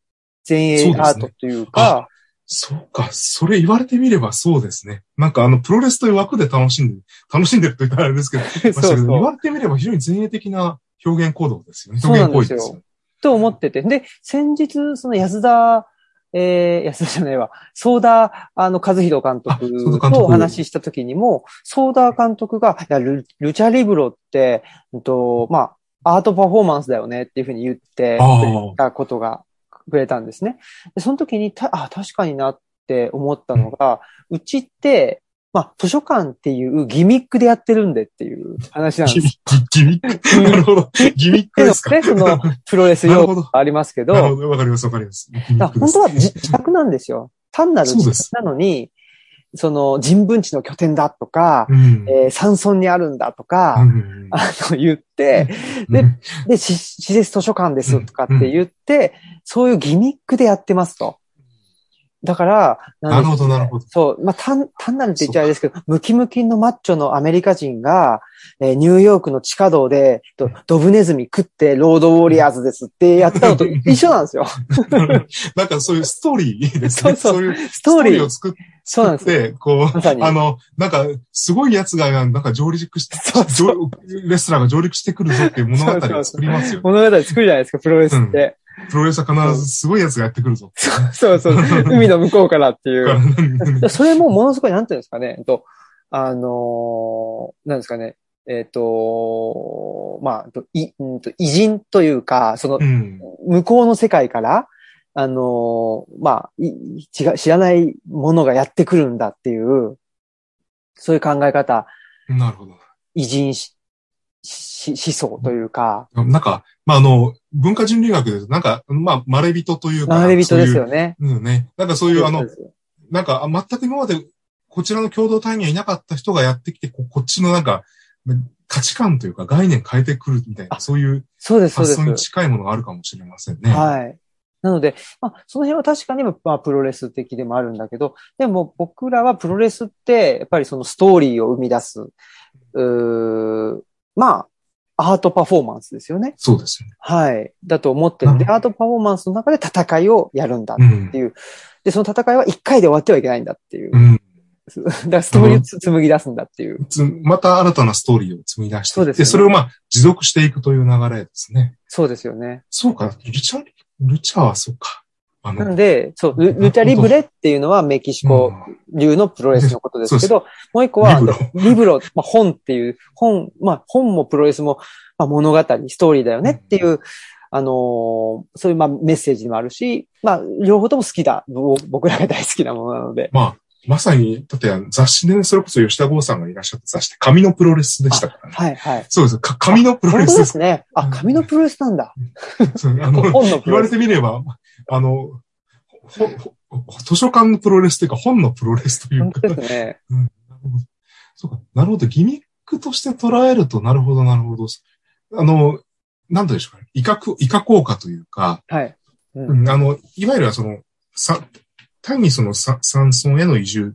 S1: 前衛アートというか、
S2: そうか、それ言われてみればそうですね。なんかあの、プロレスという枠で楽しんで、楽しんでると言ったらあれですけど、
S1: そうそう。
S2: 言われてみれば非常に前衛的な表現行動ですよね。
S1: そうな
S2: 表現行為ですよ。
S1: と思ってて。で、先日、その安田、えー、安田じゃないわ、ソーダ、あの、和弘監
S2: あ
S1: 督とお話しした時にも、ソーダ監督が、いやル、ルチャリブロって、うんと、まあ、アートパフォーマンスだよねっていうふうに言って
S2: あ
S1: くれ
S2: あ。
S1: たことが、くれたんですね。で、その時にた、あ、確かになって思ったのが、うちって、まあ、図書館っていうギミックでやってるんでっていう話なんです。
S2: ギミギミックなるほど。ギミックですか？
S1: ね、その、プロレス用語がありますけど、
S2: なるほど。わかります、わかります。
S1: 本当は自自宅なんですよ。単なる自宅なのに、その人文地の拠点だとか、
S2: うん。
S1: えー山村にあるんだとか、
S2: うん
S1: あの言って、で、で、し施設図書館ですとかって言って、そういうギミックでやってますと。だから、
S2: なるほど、なるほど。
S1: そう、まあ、単、単なるって言っちゃあれですけど、ムキムキのマッチョのアメリカ人が、えーニューヨークの地下道で、とドブネズミ食ってロードウォリアーズですってやったのと一緒なんですよ。
S2: なんかそういうストーリーですね。
S1: そうそう
S2: そういう
S1: ストーリー
S2: を。作っ
S1: そうなんですよ。
S2: て、こう。あの、なんか、すごい奴が、なんか上陸して、
S1: そうそう
S2: 上レスラーが上陸してくるぞっていう物語を作りますよね。
S1: 物語作るじゃないですか、プロレスって。
S2: プロレスは必ずすごい奴がやってくるぞ。
S1: そうそう。海の向こうからっていう。
S2: う
S1: それもものすごい、なんていうんですかね。えっと、あのーなんですかね。えっと、まあ、というんと偉人というか、その、
S2: ん。
S1: 向こうの世界から、あのーまあ、い違う知らないものがやってくるんだっていう、そういう考え方、
S2: なるほど。
S1: 偉人しし思想というか、
S2: なんか、まあ、あの、文化人類学で、なんか、まあ、まれびとというか。
S1: 学び人ですよ
S2: ね。
S1: ね。
S2: うんね。なんかそういう、あのなんか、あ全く今まで、こちらの共同体にはいなかった人がやってきて、ここっちのなんか、価値観というか概念変えてくるみたいな、
S1: あ
S2: そういう発想に。近いものがあるかもしれませんね。
S1: はい。なので、まあ、その辺は確かに、まあ、プロレス的でもあるんだけど、でも僕らはプロレスって、やっぱりそのストーリーを生み出す、うーまあ、アートパフォーマンスですよね。
S2: そうですよね。
S1: はい。だと思ってるんで、
S2: うん
S1: アートパフォーマンスの中で戦いをやるんだ。
S2: うん。
S1: で、その戦いは一回で終わってはいけないんだっていう。
S2: うん。
S1: だからストーリーをつ紡ぎ出すんだっていう。
S2: つまた新たなストーリーを積み出していって、
S1: そうですよね
S2: それをまあ、持続していくという流れですね。
S1: そうですよね。
S2: そうか、ルチャ、ルチャはそうか。
S1: なので、そう、ルルチャリブレっていうのはメキシコ流のプロレスのことですけど、もう一個は、
S2: リブロ。
S1: まあ、本っていう、本、まあ、本もプロレスも、まあ、物語、ストーリーだよねっていう、あのーそういう、まあ、メッセージもあるし、まあ、両方とも好きだ。ぼ僕らが大好きなものなので。
S2: まあ、まさに、だって雑誌でね、それこそ吉田剛さんがいらっしゃった雑誌って紙のプロレスでしたからね。
S1: はい、はい。
S2: そうです。か紙のプロレスです。
S1: ですね。あ、紙のプロレスなんだ。
S2: そうあの 言われ。てみれば、あの、ほほ図書館のプロレスというか本のプロレスという
S1: 本
S2: か。
S1: 当ですね。
S2: うんなるほど。そうか。なるほど。ギミックとして捉えると、なるほど、なるほど。あの、なんでしょうかね。威嚇、威嚇効果というか、
S1: はい。うん
S2: うんあの、いわゆるはその、さ、単にそのさ山村への移住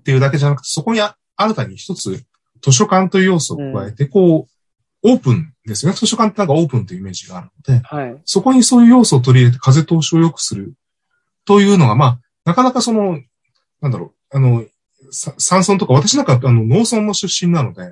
S2: っていうだけじゃなくて、そこにあ新たに一つ図書館という要素を加えて、こう、オープンですよね。図書館ってなんかオープンというイメージがあるので、
S1: はい。
S2: そこにそういう要素を取り入れて風通しを良くするというのが、まあ、なかなかその、なんだろう、あの、さ山村とか、私なんかあの農村の出身なので。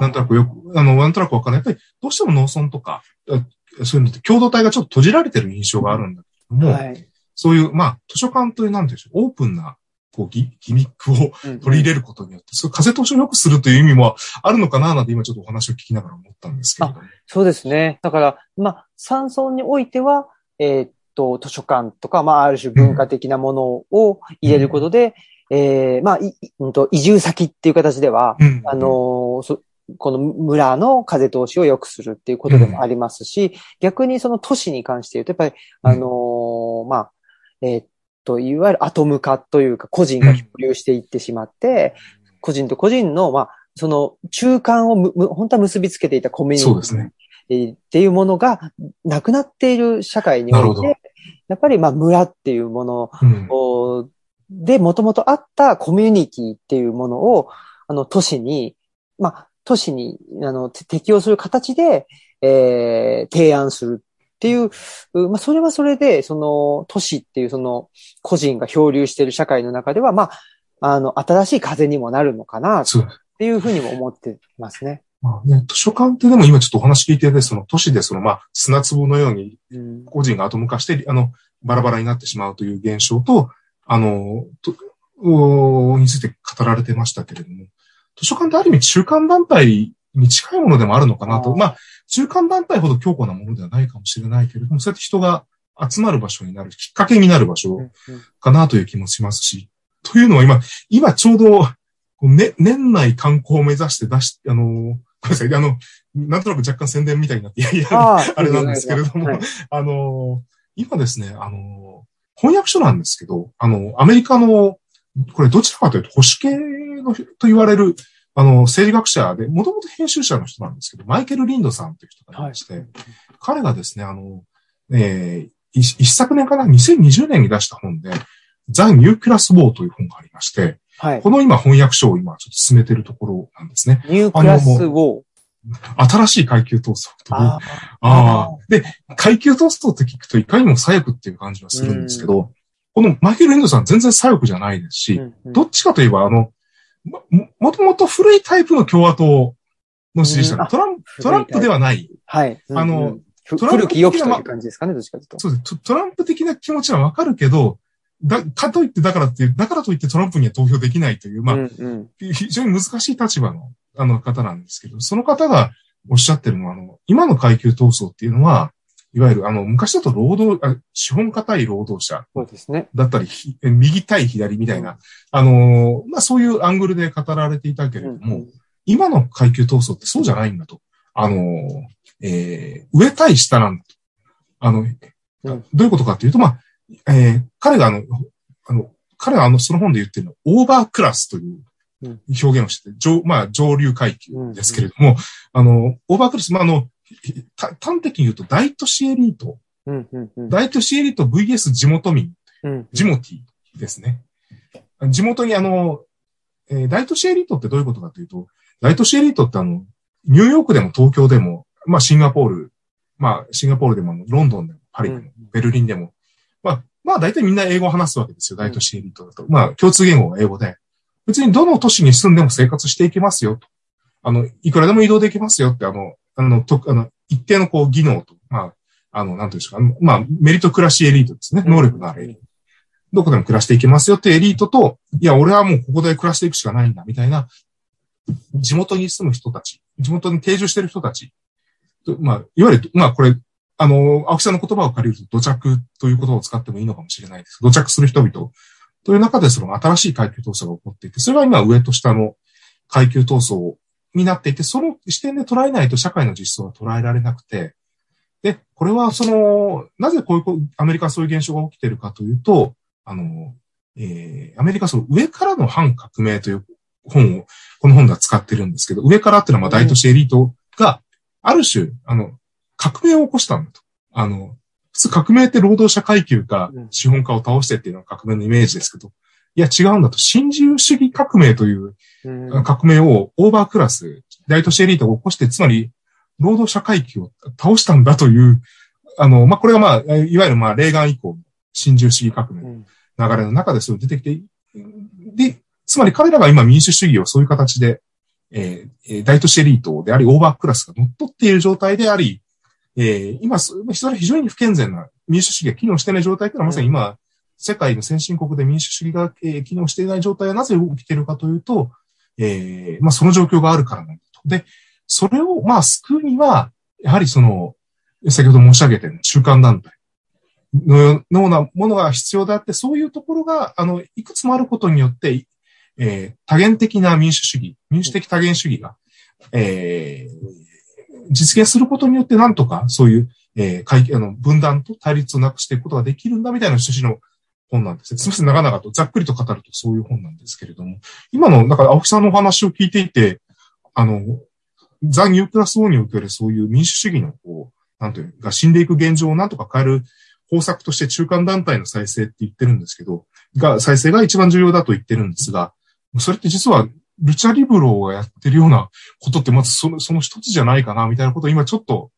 S2: なんとなくよく、あの、なんとなくわかんない。やっぱりどうしても農村とか、あそういうのって共同体がちょっと閉じられてる印象があるんだけども、
S1: はい。
S2: そういう、まあ、図書館という、なんでしょう、オープンな、こうギ、ギミックを
S1: うん
S2: 取り入れることによって、そういう風通しを良くするという意味もあるのかな、なんて今ちょっとお話を聞きながら思ったんですけれども。
S1: そうですね。だから、まあ、山村においては、えーっと、図書館とか、まあ、ある種文化的なものを入れることで、えーまあ、い、いうんと、移住先っていう形では、
S2: うん
S1: あのーそこの村の風通しを良くするっていうことでもありますし、逆にその都市に関して言うと、やっぱり、あのーまあ、えーっと、いわゆるアトム化というか、個人が共有していってしまって、個人と個人の、まあ、その中間をむ、む本当は結びつけていたコミュニティ
S2: そうですね。
S1: えーっていうものがなくなっている社会において、やっぱりまあ村っていうもので、もともとあったコミュニティっていうものを、あの、都市に、まあ、都市に、あの、て適用する形で、えー提案するっていう、うまあ、それはそれで、その、都市っていうその、個人が漂流している社会の中では、まあ、あの、新しい風にもなるのかな、っ。ていうふうにも思ってますね。
S2: まあね、図書館ってでも今ちょっとお話聞いてて、その都市でそのまあ砂粒のように
S1: うん。
S2: 個人がアトム化して、あの、バラバラになってしまうという現象と、あの、とおについて語られてましたけれども、図書館ってある意味中間団体に近いものでもあるのかなと。まあ、中間団体ほど強固なものではないかもしれないけれども、そうやって人が集まる場所になる、きっかけになる場所
S1: うん
S2: かなという気もしますし、というのは今、今ちょうど、ね、年内観光を目指して出し、あの、ごめんなさい、あの、なんとなく若干宣伝みたいになって、いやいや、
S1: あ
S2: あれなんですけれども
S1: はい。
S2: あの、今ですね、あの、翻訳書なんですけど、あの、アメリカの、これどちらかというと保守系のと言われる、あの、政治学者で、もともと編集者の人なんですけど、マイケル・リンドさんという人がいまして、彼がですね、あの、えー一一昨年かな、2020年に出した本で、 The New Class War という本がありまして、
S1: はい。
S2: この今翻訳書を今ちょっと進めているところなんですね。
S1: New Class War。
S2: 新しい階級闘争という
S1: あ
S2: ああ。で、階級闘争って聞くといかにも左翼っていう感じはするんですけど、このマイケル・エンドさん全然左翼じゃないですし、
S1: うんうん
S2: どっちかといえば、あの、も、もともと古いタイプの共和党の支持者
S1: うんあ
S2: トランプ、トランプではない。
S1: はい。
S2: あのトランプ
S1: 古き良きという感じですかね、どっちかというと。
S2: そうですト。トランプ的な気持ちはわかるけど、だ、かといって、だからっていう、だからといってトランプには投票できないという、まあ、
S1: うんうん
S2: 非常に難しい立場の、あの方なんですけど、その方がおっしゃってるのは、あの、今の階級闘争っていうのは、いわゆる、あの、昔だと労働、あ資本家対労働者
S1: そうですね。
S2: だったり、ひ右対左みたいな、あの、まあ、そういうアングルで語られていたけれども、今の階級闘争ってそうじゃないんだと。あの、えー上対下なんだと。あの、
S1: うん
S2: どういうことかっていうと、まあ、えー彼があの、あの、彼はあの、その本で言ってるのは、オーバークラスという
S1: うん
S2: 表現をしてて、上、まあ、上流階級ですけれども、あの、オーバークラス、まあ、あの、た端的に言うと、大都市エリート、
S1: うんうんうん。
S2: 大都市エリート VS 地元民、
S1: うん。
S2: ジモティですね。地元にあの、えー大都市エリートってどういうことかというと、大都市エリートってあの、ニューヨークでも東京でも、まあシンガポール、まあシンガポールでもロンドンでもパリでも、
S1: うん。
S2: ベルリンでも、まあ、まあ大体みんな英語を話すわけですよ、大都市エリートだと。まあ共通言語が英語で、別にどの都市に住んでも生活していけますよと。あの、いくらでも移動できますよって、あの、あの、と、あの、一定のこう技能と、まあ、あの、なんていうんですか、まあ、メリトクラシーエリートですね。能力のあるエリート。どこでも暮らしていけますよってエリートと、いや、俺はもうここで暮らしていくしかないんだ、みたいな、地元に住む人たち、地元に定住してる人たち、とまあ、いわゆる、まあ、これ、あの、青木さんの言葉を借りると、土着という言葉を使ってもいいのかもしれないです。土着する人々という中で、その新しい階級闘争が起こっていて、それが今上と下の階級闘争になっていて、その視点で捉えないと社会の実相が捉えられなくて、で、これはその、なぜこういう、アメリカはそういう現象が起きているかというと、あの、えー、アメリカその上からの反革命という本を、この本では使ってるんですけど、上からっていうのはまあ大都市エリートが、ある種、あの、革命を起こしたんだと。あの、普通革命って労働者階級が
S1: うん
S2: 資本家を倒してっていうのが革命のイメージですけど、いや違うんだと。新自由主義革命という
S1: うん
S2: 革命をオーバークラス、大都市エリートが起こして、つまり、労働者階級を倒したんだという、あの、まあ、これがまあ、いわゆるまあ、レーガン以降の新自由主義革命
S1: うん
S2: の流れの中でそれ出てきて、で、つまり彼らが今民主主義をそういう形で、えーえー大都市エリートであり、オーバークラスが乗っ取っている状態であり、えー今、そそれは非常に不健全な民主主義が機能していない状態というのは、まさに今、世界の先進国で民主主義が、機能していない状態はなぜ起きているかというと、えーまあ、その状況があるからなんだと。で、それを、まあ、救うには、やはりその、先ほど申し上げたような中間団体のようなものが必要であって、そういうところが、あの、いくつもあることによって、えー多元的な民主主義、民主的多元主義が、えー実現することによって、なんとか、そういう、えーあの分断と対立をなくしていくことができるんだ、みたいな趣旨の本なんですね。すみません、長々と、ざっくりと語るとそういう本なんですけれども、今の、だから青木さんのお話を聞いていて、あの、ザ・ニュークラス王におけるそういう民主主義の、こう、なんていうが死んでいく現状をなんとか変える方策として中間団体の再生って言ってるんですけど、が、再生が一番重要だと言ってるんですが、それって実はルチャリブローがやってるようなことってまずそのその一つじゃないかな、みたいなことを今ちょっと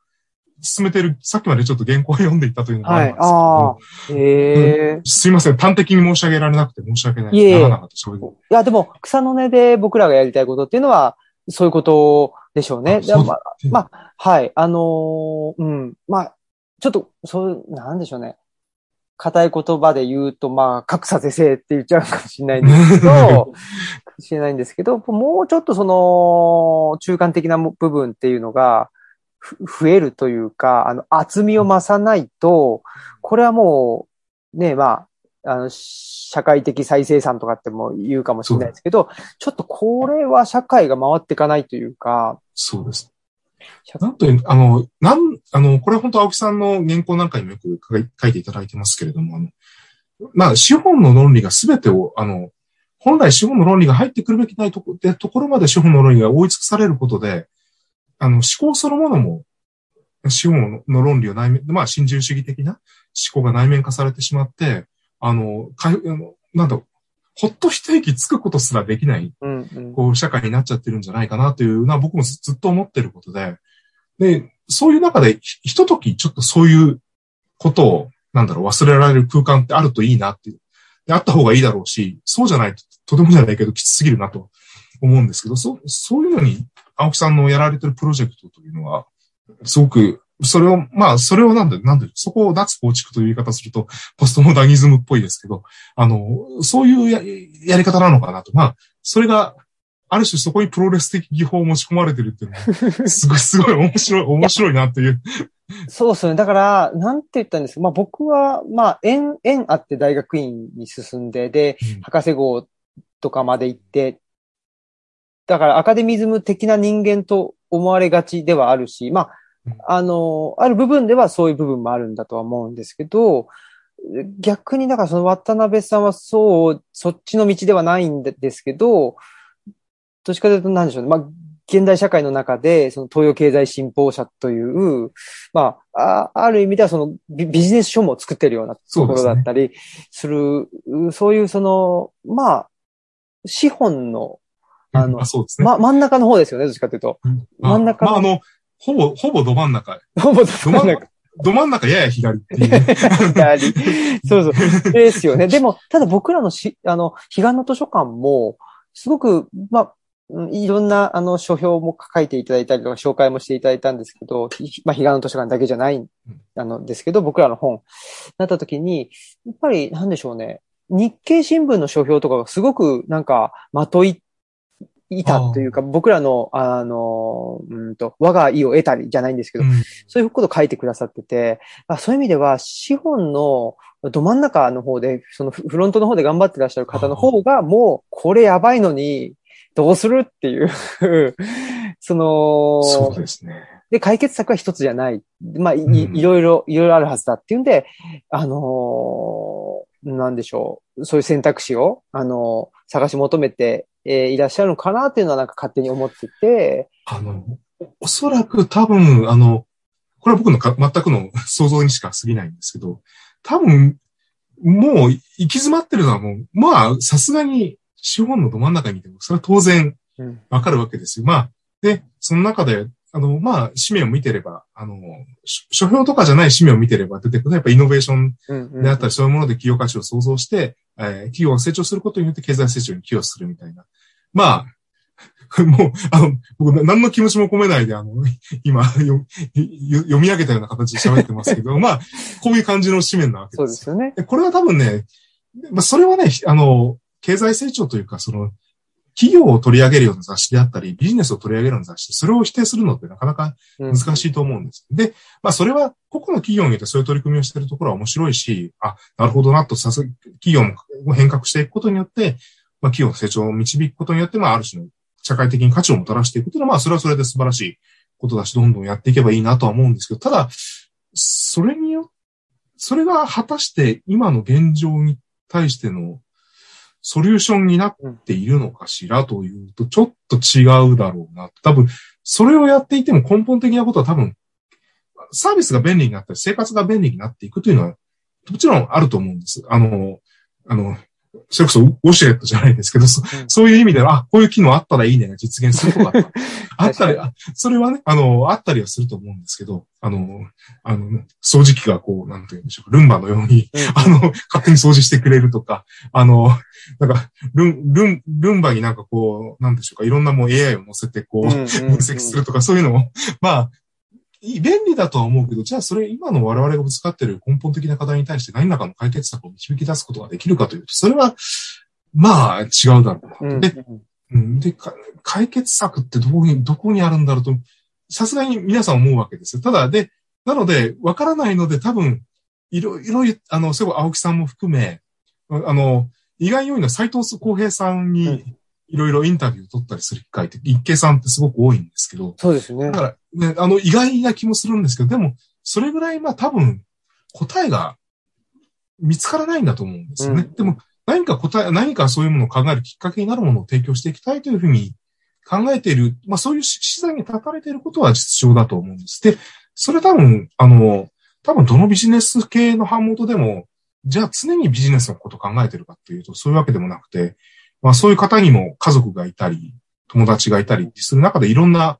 S2: 進めてる、さっきまでちょっと原稿を読んでいったというのがあるんですけど、
S1: はいええ
S2: すいません、端的に申し上げられなくて申し訳ない。長々と喋る。
S1: いや、でも、草の根で僕らがやりたいことっていうのは、そういうことでしょうね。
S2: あそう
S1: でまあ、まあ、はい。あのーうん。まあ、ちょっと、そう、なんでしょうね。硬い言葉で言うと、まあ、格差是正って言っちゃうかもしれないんですけど、か もしれないんですけど、もうちょっとその、中間的な部分っていうのが、ふ増えるというか、あの、厚みを増さないと、これはもう、ね、まあ、あの、社会的再生産とかっても言うかもしれないですけど、ちょっとこれは社会が回っていかないというか、
S2: そうです。なんという、あの、なん、あの、これ本当青木さんの原稿なんかにもよく書いていただいてますけれども、あの、まあ、資本の論理が全てを、あの、本来資本の論理が入ってくるべきないとこでところまで資本の論理が追い尽くされることで、あの、思考そのものも、資本の論理を内面、まあ、新自由主義的な思考が内面化されてしまって、あの、かいあのなんだろう、ほっと一息つくことすらできない
S1: うんうん。
S2: こう、社会になっちゃってるんじゃないかなというのは僕もずずっと思ってることで、で、そういう中で、ひひとときちょっとそういうことを、なんだろう、忘れられる空間ってあるといいなっていう。で、あった方がいいだろうし、そうじゃないと、とてもじゃないけど、きつすぎるなと思うんですけど、そう、そういうのに、青木さんのやられてるプロジェクトというのは、すごく、それを、まあ、それをなんで、なんで、そこを脱構築という言い方すると、ポストモダニズムっぽいですけど、あの、そういうややり方なのかなと。まあ、それが、ある種そこにプロレス的技法を持ち込まれてるっていうのは、すごい、すごい面白い、面白いなっていう。
S1: そうですね。だから、なんて言ったんですか。まあ僕は、まあ、縁、縁あって大学院に進んで、で、博士号とかまで行って、だからアカデミズム的な人間と思われがちではあるし、ま
S2: うん
S1: あ、あの、ある部分ではそういう部分もあるんだとは思うんですけど、逆にだからその渡辺さんはそう、そっちの道ではないんですけど、どっちかというと何でしょうね。まあ、現代社会の中で、その東洋経済新報社という、まあ、あある意味ではそのビビジネス書も作ってるようなところだったりする、そういうその、まあ、資本の、あの
S2: あ、そうですね。
S1: ま、真ん中の方ですよね、どっちかというと。
S2: うん
S1: 真ん中
S2: まあ、あの、ほぼ、ほぼど真ん中。
S1: ほぼ
S2: ど真ん中、ど真ん中やや左っていう。
S1: 左。そうそう。ですよね。でも、ただ僕らのし、あの、彼岸の図書館も、すごく、まあ、うんいろんな、あの、書評も書いていただいたりとか、紹介もしていただいたんですけど、ひまあ、彼岸の図書館だけじゃない、あの、ですけど、僕らの本、なった時に、やっぱり、なんでしょうね。日経新聞の書評とかがすごく、なんか、まとい、いたというか、僕らの、あの、うんと、我が意を得たりじゃないんですけど、
S2: うん
S1: そういうことを書いてくださってて、あそういう意味では、資本のど真ん中の方で、そのフフロントの方で頑張ってらっしゃる方の方が、もう、これやばいのに、どうするっていう、その、
S2: そうですね。
S1: で、解決策は一つじゃない。まあ、い,、
S2: うん
S1: いろいろ、いろいろあるはずだっていうんで、あのーなんでしょう。そういう選択肢を、あのー探し求めて、えーいらっしゃるのかなっていうのはなんか勝手に思ってて、
S2: あの、おそらく多分、あの、これは僕のか全くの 想像にしか過ぎないんですけど、多分、もう行き詰まってるのはもう、まあ、さすがに資本のど真ん中にいても、それは当然
S1: うん
S2: わかるわけですよ。まあ、で、その中で、あの、まあ、紙面を見てれば、あの、し書評とかじゃない紙面を見てれば出てくる、やっぱイノベーションであったり、そういうもので企業価値を創造して、えー企業が成長することによって経済成長に寄与するみたいな。まあ、もう、あの、僕、な何の気持ちも込めないで、あの、今、読み上げたような形で喋ってますけど、まあ、こういう感じの紙面なわけです
S1: そうですよね。
S2: でこれは多分ね、まあ、それはね、あの、経済成長というか、その、企業を取り上げるような雑誌であったり、ビジネスを取り上げるような雑誌、それを否定するのってなかなか
S1: うん
S2: 難しいと思うんです。で、まあそれは個々の企業によってそういう取り組みをしているところは面白いし、あ、なるほどなとさす、企業も変革していくことによって、まあ企業の成長を導くことによって、まあある種の社会的に価値をもたらしていくというのは、まあそれはそれで素晴らしいことだし、どんどんやっていけばいいなとは思うんですけど、ただ、それによそれが果たして今の現状に対してのソリューションになっているのかしらというと、ちょっと違うだろうな。多分、それをやっていても根本的なことは多分、サービスが便利になったり、生活が便利になっていくというのは、もちろんあると思うんです。あの、あの、それこそウォシュレットじゃないですけど、そういう意味では、あ、こういう機能あったらいいねが実現するとか、あったり、それはね、あの、あったりはすると思うんですけど、あの、あの、掃除機がこう、なんて言うんでしょうルンバのように、うん、あの、勝手に掃除してくれるとか、あの、なんか、ルン、ルン、ルンバになんかこう、なんでしょうか、いろんなもう AI を乗せてこう、分析するとか、そういうのを、まあ、便利だとは思うけど、じゃあそれ今の我々がぶつかっている根本的な課題に対して何らかの解決策を導き出すことができるかというと、それは、まあ違うだろうな。で、うん、で、解決策ってどこに、どこにあるんだろうと、さすがに皆さん思うわけですよ。ただ、で、なので、わからないので多分、いろいろ、あの、そういえば青木さんも含め、あの、意外要因の斎藤浩平さんにいろいろインタビューを取ったりする機会って、一慶さんってすごく多いんですけど。
S1: そうですね。
S2: だからね、あの、意外な気もするんですけど、でも、それぐらい、まあ多分、答えが見つからないんだと思うんですよね。うん、でも、何か答え、何かそういうものを考えるきっかけになるものを提供していきたいというふうに考えている、まあそういう資産に立たれていることは実情だと思うんです。で、それ多分、あの、多分どのビジネス系の版元でも、じゃあ常にビジネスのことを考えてるかっていうと、そういうわけでもなくて、まあそういう方にも家族がいたり、友達がいたりする中でいろんな、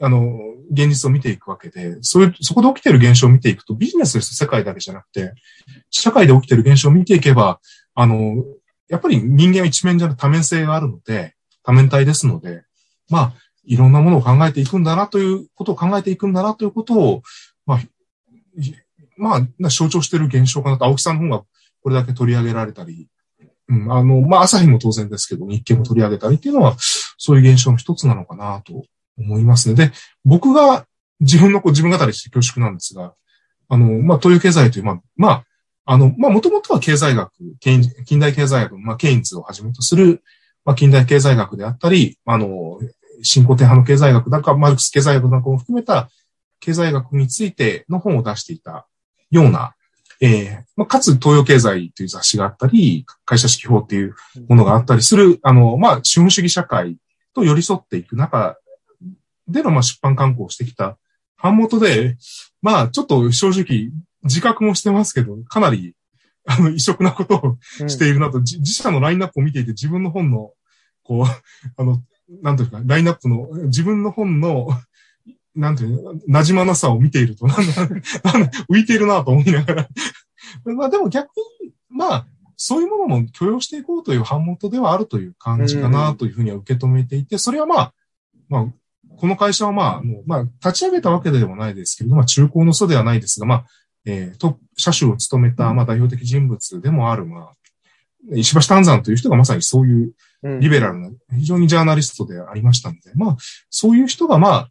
S2: あの、現実を見ていくわけで、そういう、そこで起きてる現象を見ていくと、ビジネスです世界だけじゃなくて、社会で起きてる現象を見ていけば、あの、やっぱり人間は一面じゃなく多面性があるので、多面体ですので、まあ、いろんなものを考えていくんだなということを考えていくんだなということを、まあ、まあ、象徴している現象かなと、青木さんの方がこれだけ取り上げられたり、うん、あの、まあ、朝日も当然ですけど、日経も取り上げたりっていうのは、そういう現象の一つなのかなと思いますね。で、僕が自分のこう、自分語りして恐縮なんですが、あの、まあ、東洋経済という、まあ、まあ、あの、まあ、もともとは経済学、近代経済学、まあ、ケインズをはじめとする、まあ、近代経済学であったり、あの、新古典派の経済学だか、マルクス経済学なんかも含めた経済学についての本を出していたような、えー、まあ、かつ東洋経済という雑誌があったり、会社指揮法っていうものがあったりする、あの、まあ、資本主義社会と寄り添っていく中での、まあ、出版刊行をしてきた版元で、まあ、ちょっと正直、自覚もしてますけど、かなり、あの、異色なことをしているなと、うん、自社のラインナップを見ていて自分の本の、こう、あの、なんというか、ラインナップの、自分の本の、なんていうの、馴染まなさを見ていると、なんだ、なんだ、浮いているなと思いながら。まあでも逆に、まあ、そういうものも許容していこうという版元ではあるという感じかなというふうには受け止めていて、それはまあ、まあ、この会社はまあ、もう、まあ、立ち上げたわけではないですけれども、まあ、中高の祖ではないですが、まあ、えー、ト社主を務めた、まあ、代表的人物でもある、まあ、石橋丹山という人がまさにそういうリベラルな、非常にジャーナリストでありましたので、まあ、そういう人がまあ、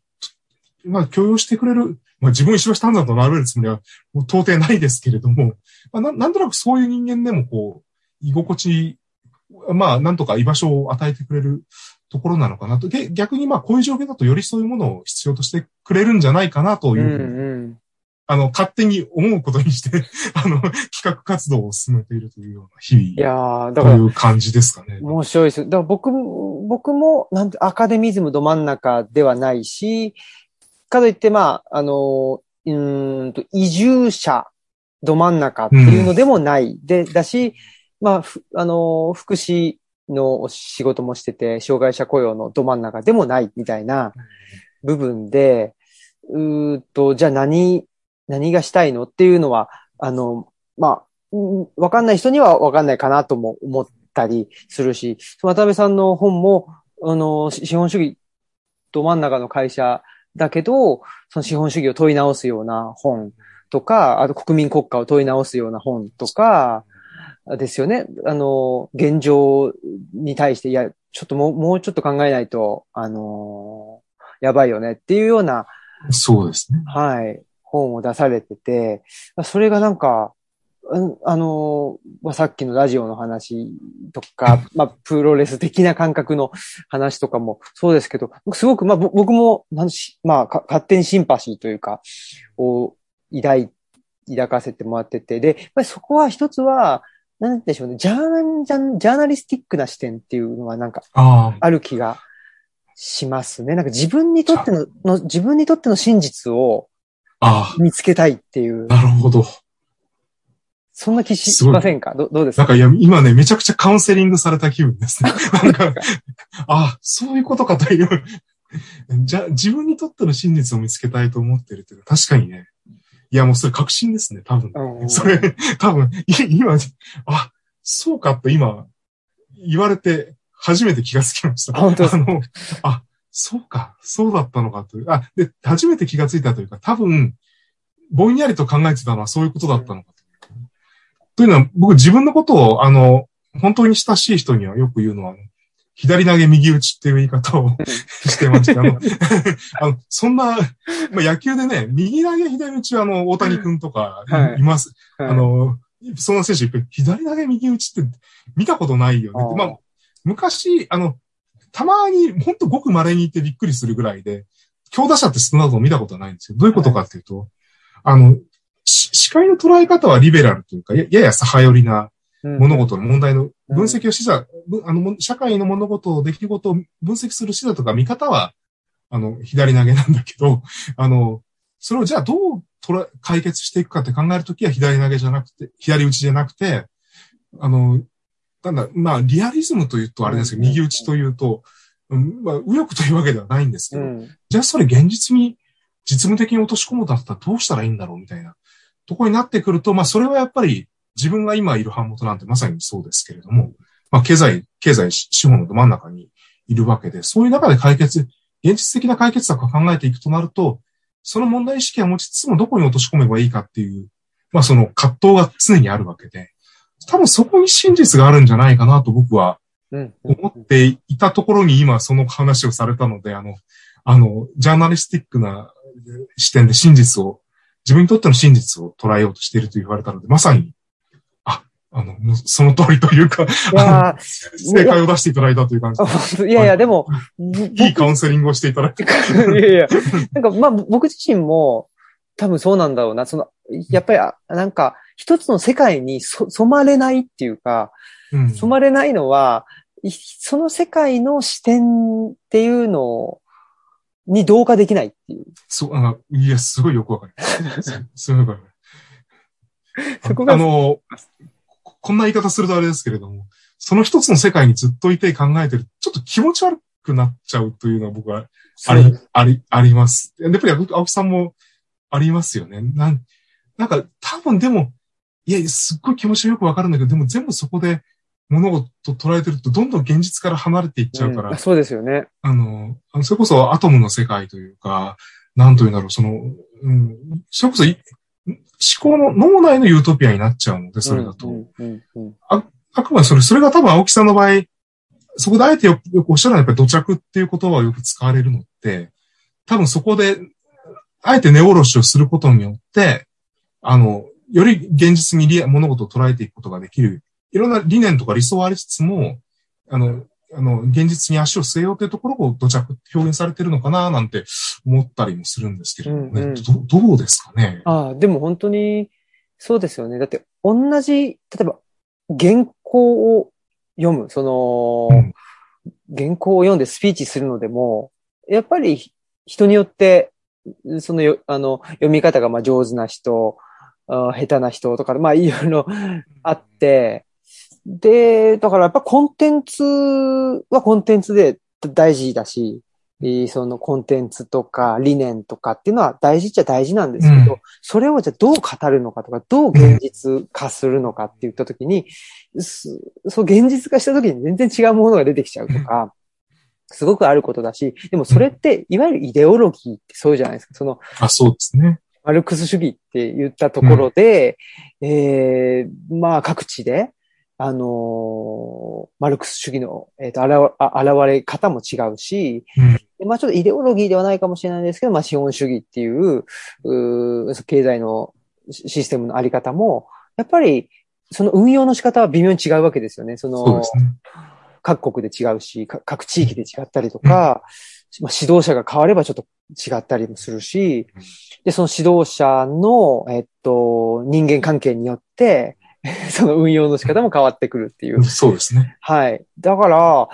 S2: まあ、許容してくれる、まあ、自分石橋丹山と並べるつもりはもう到底ないですけれども、まあ、ななんとなくそういう人間でもこう、居心地、まあ、なんとか居場所を与えてくれるところなのかなと。逆にまあ、こういう状況だとよりそういうものを必要としてくれるんじゃないかなという、うんうん、あの、勝手に思うことにして あの、企画活動を進めているというような日々。いやだから。という感じですかね。
S1: 面白いです。だから僕も、僕も、なんて、アカデミズムど真ん中ではないし、かといって、まあ、あの、うんと、移住者ど真ん中っていうのでもない。うん、で、だし、まあ、あの、福祉の仕事もしてて、障害者雇用のど真ん中でもないみたいな部分で、うーと、じゃあ何、何がしたいのっていうのは、あの、まあ、わかんない人にはわかんないかなとも思ったりするし、渡辺さんの本も、あの、資本主義ど真ん中の会社だけど、その資本主義を問い直すような本とか、あと国民国家を問い直すような本とか、ですよね。あの、現状に対して、いや、ちょっともう、もうちょっと考えないと、あのやばいよねっていうような、
S2: そうですね。
S1: はい。本を出されてて、それがなんか、あの、まあ、さっきのラジオの話とか、まあ、プロレス的な感覚の話とかもそうですけど、すごく、まあ、僕も、なんし、まあ、勝手にシンパシーというか、を抱い、抱かせてもらってて、で、やっぱりそこは一つは、なんでしょうね、ジャージャン、ジャーナリスティックな視点っていうのはなんか
S2: あ
S1: る気がしますね。なんか自分にとっての、の自分にとっての真実を
S2: あ
S1: 見つけたいっていう
S2: あ、、なるほど。
S1: そんな気しませんか？どどうですか？
S2: なんかいや、今ね、めちゃくちゃカウンセリングされた気分ですね。なんか、あ、そういうことかという。じゃ、自分にとっての真実を見つけたいと思ってるっていう確かにね。いや、もうそれ確信ですね、多分。それ、多分、い今、あ、そうかって今、言われて初めて気がつきました。
S1: あ本当
S2: あの、あ、そうか、そうだったのかという。あ、で、初めて気がついたというか、多分、ぼんやりと考えてたのはそういうことだったのか。というのは、僕自分のことを、あの、本当に親しい人にはよく言うのは、左投げ右打ちっていう言い方を してまして、あの、あのそんな、まあ、野球でね、右投げ左打ちはあの、大谷くんとか
S1: はい。
S2: います。
S1: はい。
S2: あの、そんな選手いっぱい左投げ右打ちって見たことないよね。
S1: あー。
S2: まあ、昔、あの、たまに、ほんとごく稀にいてびっくりするぐらいで、強打者って少なくとも見たことはないんですけど、どういうことかっていうと、あの、し視界の捉え方はリベラルというか、ややや左派寄りな物事の問題の分析をしだ、ぶあの、も社会の物事を、出来事を分析するしだとか見方は、あの、左投げなんだけど、あの、それをじゃあどう捉え解決していくかって考えるときは左投げじゃなくて、左打ちじゃなくて、あの、なんだ、まあ、リアリズムというとあれですけど、
S1: うん。
S2: 右打ちというと、うんまあ、右翼というわけではないんですけど、
S1: うん。
S2: じゃあそれ現実に実務的に落とし込むだったらどうしたらいいんだろうみたいなところになってくると、まあそれはやっぱり自分が今いる版元なんてまさにそうですけれども、まあ経済、経済、資本のど真ん中にいるわけで、そういう中で解決、現実的な解決策を考えていくとなると、その問題意識を持ちつつもどこに落とし込めばいいかっていう、まあその葛藤が常にあるわけで、多分そこに真実があるんじゃないかなと僕は
S1: うん。
S2: 思っていたところに今その話をされたので、あの、あの、ジャーナリスティックな視点で真実を、自分にとっての真実を捉えようとしていると言われたので、まさに、あ、あの、その通りというか、正解を出していただいたという感じ
S1: ー本当いやいや、でも、
S2: で、いいカウンセリングをしていただいて、
S1: いやいや、なんかまあ僕自身も多分そうなんだろうな。その、やっぱりあなんか一つの世界にそ染まれないっていうか、
S2: うん
S1: 染まれないのは、いその世界の視点っていうのに同化できないっていう。
S2: そう、あの、いや、すごいよくわかります。すごいよくわかります。
S1: そこが
S2: あの、ここんな言い方するとあれですけれども、その一つの世界にずっといて考えてる、ちょっと気持ち悪くなっちゃうというのは僕はあり、あり、あります。やっぱり青木さんもありますよね。なん、なんか多分でも、いや、すっごい気持ちよくわかるんだけど、でも全部そこで物事捉えてると、どんどん現実から離れていっちゃうから、
S1: うんそうですよね。
S2: あの、それこそアトムの世界というか、なんというんだろう、その、うん、それこそい思考の脳内のユートピアになっちゃうので、それだと。
S1: うんうんうん
S2: あくまでそれ、それが多分青木さんの場合、そこであえてよよくおっしゃるのはやっぱり土着っていう言葉をよく使われるのって、多分そこで、あえて根下ろしをすることによって、あの、より現実にリア物事を捉えていくことができる、いろんな理念とか理想はありつつも、あの、あの、現実に足を据えようというところを土着表現されてるのかななんて思ったりもするんですけれどもね。
S1: うんうん
S2: どどうですかね？
S1: ああ、でも本当に、そうですよね。だって、同じ、例えば、原稿を読む、その、
S2: うん
S1: 原稿を読んでスピーチするのでも、やっぱりひ人によって、そのよ、あの、読み方がまあ上手な人、あ下手な人とか、まあいろいろあって、で、だからやっぱコンテンツはコンテンツで大事だし、えーそのコンテンツとか理念とかっていうのは大事っちゃ大事なんですけど、
S2: うん
S1: それをじゃあどう語るのかとか、どう現実化するのかって言ったときに、すそう現実化したときに全然違うものが出てきちゃうとか、すごくあることだし、でもそれって、いわゆるイデオロギーってそうじゃないですか。その、
S2: あ、そうですね。
S1: マルクス主義って言ったところで、えーまあ各地で、あのーマルクス主義の、えっ、と、現あ現れ方も違うし、
S2: うん
S1: でまあちょっとイデオロギーではないかもしれないですけど、まあ資本主義っていう、うー経済のシシステムのあり方も、やっぱりその運用の仕方は微妙に違うわけですよね。その、
S2: ね。
S1: 各国で違うし、か各地域で違ったりとか、まあ、指導者が変わればちょっと違ったりもするし
S2: うん、
S1: で、その指導者の、えっと、人間関係によって、その運用の仕方も変わってくるっていう。
S2: そうですね。
S1: はい。だから、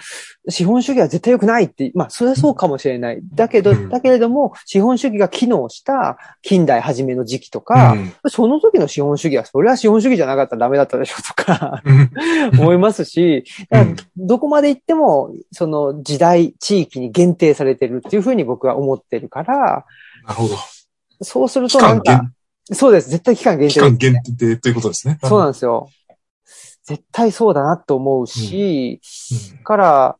S1: 資本主義は絶対良くないって、まあ、それはそうかもしれない。だけど、
S2: うん
S1: だけれども、資本主義が機能した近代初めの時期とか、
S2: うん
S1: その時の資本主義は、それは資本主義じゃなかったらダメだったでしょとか、
S2: うん
S1: 思いますし、どこまで行っても、その時代、地域に限定されてるっていうふうに僕は思ってるから、
S2: なるほど。
S1: そうする
S2: 期
S1: となんか、そうです。絶対期間限定
S2: 期間限定ということですね。
S1: そうなんですよ。絶対そうだなと思うし、
S2: うん
S1: から、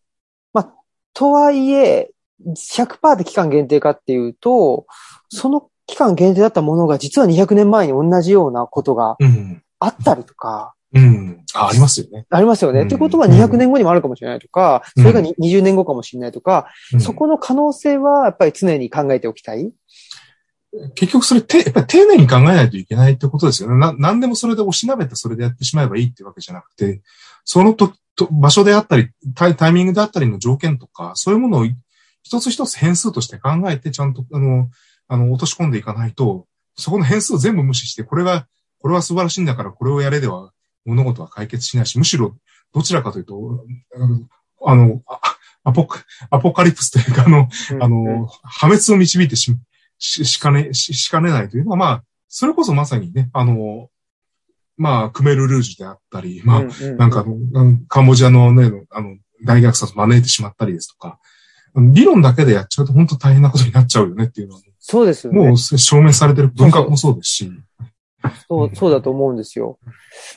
S1: まあ、とはいえ、100%で期間限定かっていうと、その期間限定だったものが実は200年前に同じようなことが
S2: うん。
S1: あったりとか、
S2: うん。あ、ありますよね。
S1: ありますよね。
S2: うん
S1: ってことは200年後にもあるかもしれないとか、それがに20年後かもしれないとか、
S2: うん
S1: そこの可能性はやっぱり常に考えておきたい。
S2: 結局それ、て、やっぱり丁寧に考えないといけないってことですよね。な、何でもそれでおしなべてそれでやってしまえばいいってわけじゃなくて、そのと、と場所であったりタイ、タイミングであったりの条件とか、そういうものを一つ一つ変数として考えて、ちゃんと、あの、あの、落とし込んでいかないと、そこの変数を全部無視して、これが、これは素晴らしいんだから、これをやれでは物事は解決しないし、むしろ、どちらかというと、あの、あアポカ、アポカリプスというか、あの、あの、破滅を導いてし、し、しかね、し、しかねないというのは、まあ、それこそまさにね、あの、まあ、クメルルージュであったり、まあ、なんかカンボジアのね、あの、大虐殺を招いてしまったりですとか、理論だけでやっちゃうと本当大変なことになっちゃうよねっていうのは、
S1: そうですよね。
S2: もう証明されてる文化もそうですし、
S1: そう、そうだと思うんですよ。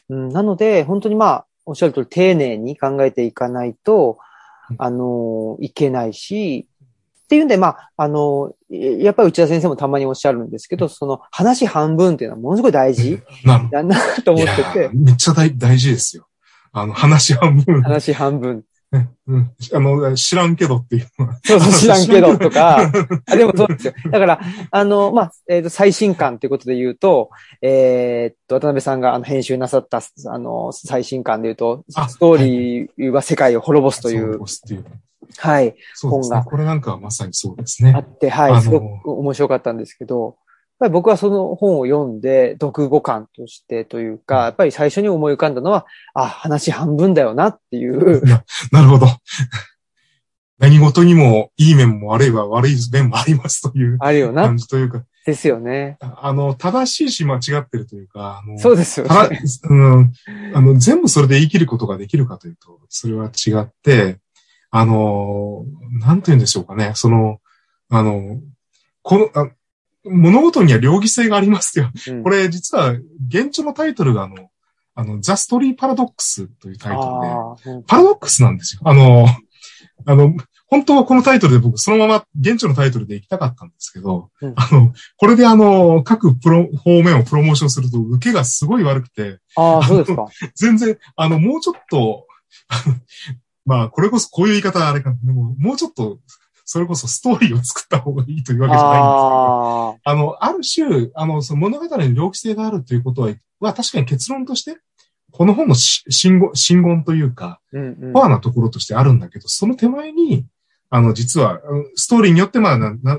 S1: うん、なので、本当にまあ、おっしゃる通り丁寧に考えていかないと、あの、いけないし、っていうんで、まあ、あの、やっぱり内田先生もたまにおっしゃるんですけど、その話半分っていうのはものすごい大事だなと
S2: ど。
S1: 思ってて、
S2: めっちゃ大大事ですよ。あの、話半分、
S1: 話半分。
S2: ねうん、あの、知らんけどっていうのは。
S1: そうそう、知らんけどとか、あでもそうですよ。だから、あの、まあ、えっ、と、最新刊ということで言うと、えーっと、渡辺さんがあの編集なさった、あの、最新刊で言うと、
S2: あ
S1: ストーリーは世界を滅ぼすという、
S2: そうっていう
S1: はい、
S2: そうですね
S1: 本が。
S2: これなんかはまさにそうですね
S1: あ。って、はい、すごく面白かったんですけど、やっぱり僕はその本を読んで、読語感としてというか、やっぱり最初に思い浮かんだのは、あ、話半分だよなっていう、
S2: なるほど。何事にもいい面も悪いは悪い面もありますという
S1: あるよな、
S2: 感じというか、
S1: ですよね。
S2: あの、正しいし間違ってるというか、
S1: そうですよ
S2: た
S1: ね。
S2: うん、あの、全部それで言い切ることができるかというと、それは違って、あの、なんて言うんでしょうかね、その、あの、この、あ物事には両義性がありますよ。
S1: うん
S2: これ実は、現地のタイトルがあの、あの、ザ・ストーリー・パラドックスというタイトルで、パラドックスなんですよ。あの、あの、本当はこのタイトルで僕そのまま現地のタイトルで行きたかったんですけど、
S1: うん
S2: あの、これであの、各プロ、方面をプロモーションすると受けがすごい悪くて、
S1: ああ、そうですか。
S2: 全然、あの、もうちょっと、まあ、これこそこういう言い方はあれか、でも、もうちょっと、それこそストーリーを作った方がいいというわけじゃないんですけど、
S1: あ
S2: あの、ある種、あの、その物語に猟奇性があるということは、は確かに結論として、この本のし信号、信言というか、
S1: あ、うんうん。
S2: コアなところとしてあるんだけど、その手前に、あの、実は、ストーリーによって、まあなな、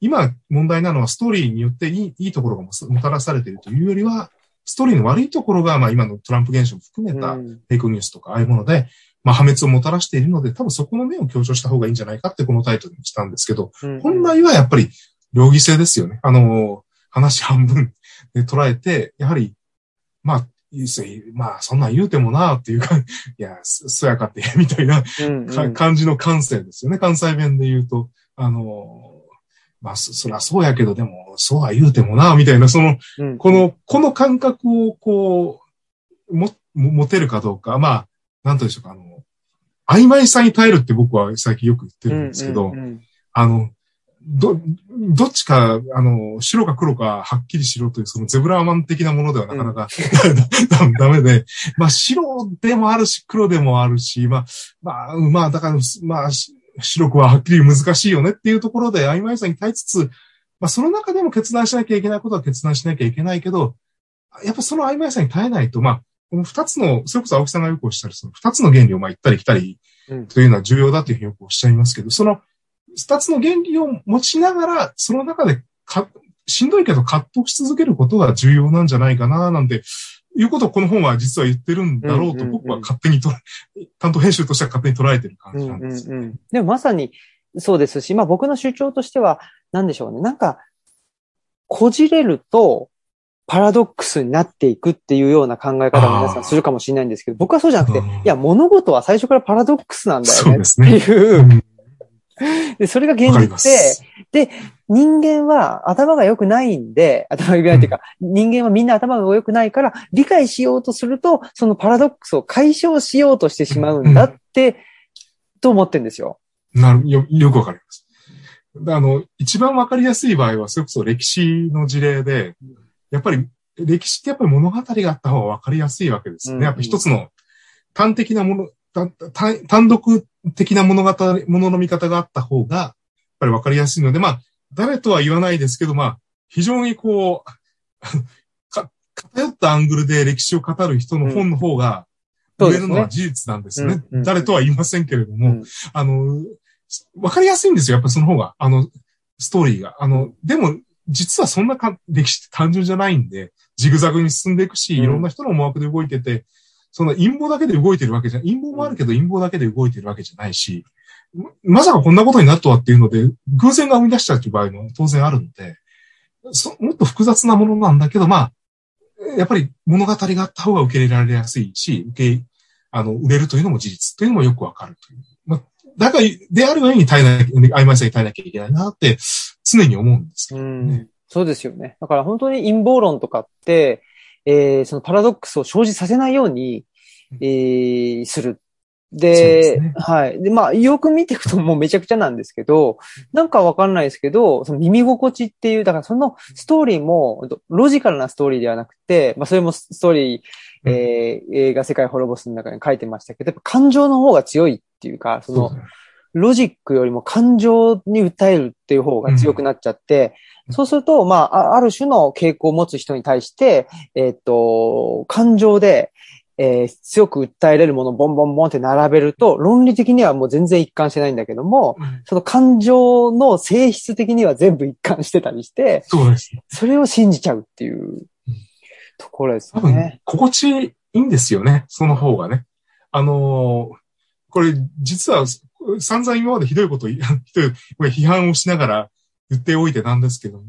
S2: 今問題なのはストーリーによっていいいいところがももたらされているというよりは、ストーリーの悪いところが、まあ今のトランプ現象も含めた
S1: うん。
S2: フェイクニュースとか、ああいうもので、まあ破滅をもたらしているので、多分そこの面を強調した方がいいんじゃないかってこのタイトルにしたんですけど、
S1: うん
S2: 本来はやっぱり、両義性ですよね。あの、話半分で捉えて、やはり、まあ、いいですよまあ、そんなん言うてもなっていうか、いや、そそやかって、みたいな
S1: うん
S2: 感じの感性ですよね。関西弁で言うと。あの、まあ、そ、そりゃそうやけど、でも、そうは言うてもな、みたいな、その、
S1: うん
S2: この、この感覚を、こう、も、も持てるかどうか。まあ、なんとでしょうか、あの、曖昧さに耐えるって僕は最近よく言ってるんですけど、
S1: うんうんうん。
S2: あの、ど、どっちか、あの、白か黒かはっきりしろという、そのゼブラーマン的なものではなかなか、だ ダメで、まあ白でもあるし、黒でもあるし、まあ、まあ、まあ、だから、まあ、し白くははっきり難しいよねっていうところで曖昧さに耐えつつ、まあその中でも決断しなきゃいけないことは決断しなきゃいけないけど、やっぱその曖昧さに耐えないと、まあ、この二つの、それこそ青木さんがよくおっしゃる、その二つの原理をまあ行ったり来たり
S1: うん
S2: というのは重要だというふうによくおっしゃいますけど、その二つの原理を持ちながら、その中でか、しんどいけど葛藤し続けることが重要なんじゃないかな、なんて、いうことをこの本は実は言ってるんだろうと僕は勝手にとら、担当編集としては勝手に捉えてる感じなんです。
S1: うんうんうん、でもまさにそうですし、まあ僕の主張としては、なんでしょうね。なんか、こじれると、パラドックスになっていくっていうような考え方を皆さんするかもしれないんですけど、僕はそうじゃなくて、い
S2: うん。
S1: や、物事は最初からパラドックスなんだよねっていう、
S2: うん。
S1: でそれが現実
S2: す。
S1: で、人間は頭が良くないんで、頭が良くないっていうか、人間はみんな頭が良くないから、理解しようとすると、そのパラドックスを解消しようとしてしまうんだって、と思ってるんですよ。
S2: なるよ、よくわかります。あの、一番わかりやすい場合は、それこそ歴史の事例で、やっぱり、歴史ってやっぱり物語があった方がわかりやすいわけですよ
S1: うん
S2: ね。やっぱ一つの端的なもの、単単単独的な物語、ものの見方があった方が、やっぱりわかりやすいので、まあ、誰とは言わないですけど、まあ、非常にこう、か偏ったアングルで歴史を語る人の本の方が、売れるのは事実なんですよね。誰とは言いませんけれども、
S1: うん
S2: あの、わかりやすいんですよ、やっぱその方が。あの、ストーリーが。あの、でも、実はそんなか歴史って単純じゃないんで、ジグザグに進んでいくし、
S1: うん
S2: いろんな人の思惑で動いてて、その陰謀だけで動いてるわけじゃ、陰謀もあるけど陰謀だけで動いてるわけじゃないし、ままさかこんなことになるとはっていうので、偶然が生み出したっていう場合も当然あるので、そもっと複雑なものなんだけど、まあ、やっぱり物語があった方が受け入れられやすいし、受け、あの、売れるというのも事実というのもよくわかるという。まあ、だから、である上に耐えなきゃ、曖昧さに耐えなきゃいけないなって常に思うんですけ
S1: う
S2: どね。
S1: んそうですよね。だから本当に陰謀論とかって、えーそのパラドックスを生じさせないように、えーする。で
S2: ですね
S1: はい。で、まあ、よく見ていくともうめちゃくちゃなんですけど、なんかわかんないですけど、その耳心地っていう、だからそのストーリーも、ロジカルなストーリーではなくて、まあ、それもストーリー、えー映画世界滅ぼすの中に書いてましたけど、やっぱ感情の方が強いっていうか、その、
S2: そ
S1: ロジックよりも感情に訴えるっていう方が強くなっちゃって、
S2: うん
S1: そうすると、まあ、あある種の傾向を持つ人に対して、えっと、感情で、えー強く訴えれるものをボンボンボンって並べると、論理的にはもう全然一貫してないんだけども、その感情の性質的には全部一貫してたりして、
S2: そうです。
S1: それを信じちゃうっていうところです
S2: 多分
S1: ね。、
S2: 心地いいんですよね。その方がね。あのーこれ、実は、散々今までひどいことを ひどい批判をしながら言っておいてなんですけど、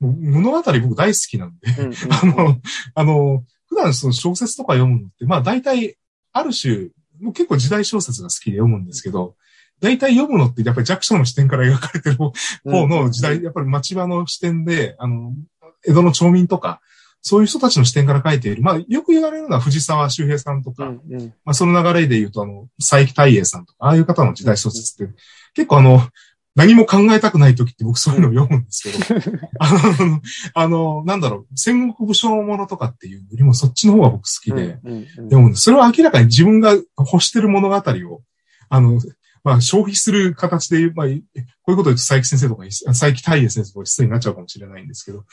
S2: 物語僕大好きなんで、
S1: うんうん
S2: あの、あの、普段その小説とか読むのって、まあ大体、ある種、もう結構時代小説が好きで読むんですけど、大体読むのってやっぱり弱小の視点から描かれてる方の時代、やっぱり町場の視点で、あの、江戸の町民とか、そういう人たちの視点から書いている。まあ、よく言われるのは藤沢周平さんとか、
S1: うんうん。
S2: まあ、その流れで言うと、あの、佐伯大英さんとか、ああいう方の時代小説って、結構あの、何も考えたくない時って僕そういうのを読むんですけど、あの、あの、なんだろう、戦国武将ものとかっていうよりもそっちの方が僕好きで、です。それは明らかに自分が欲してる物語を、あの、まあ、消費する形で、まあ、こういうことを言うと佐伯先生とか、佐伯大英先生とか失礼になっちゃうかもしれないんですけど、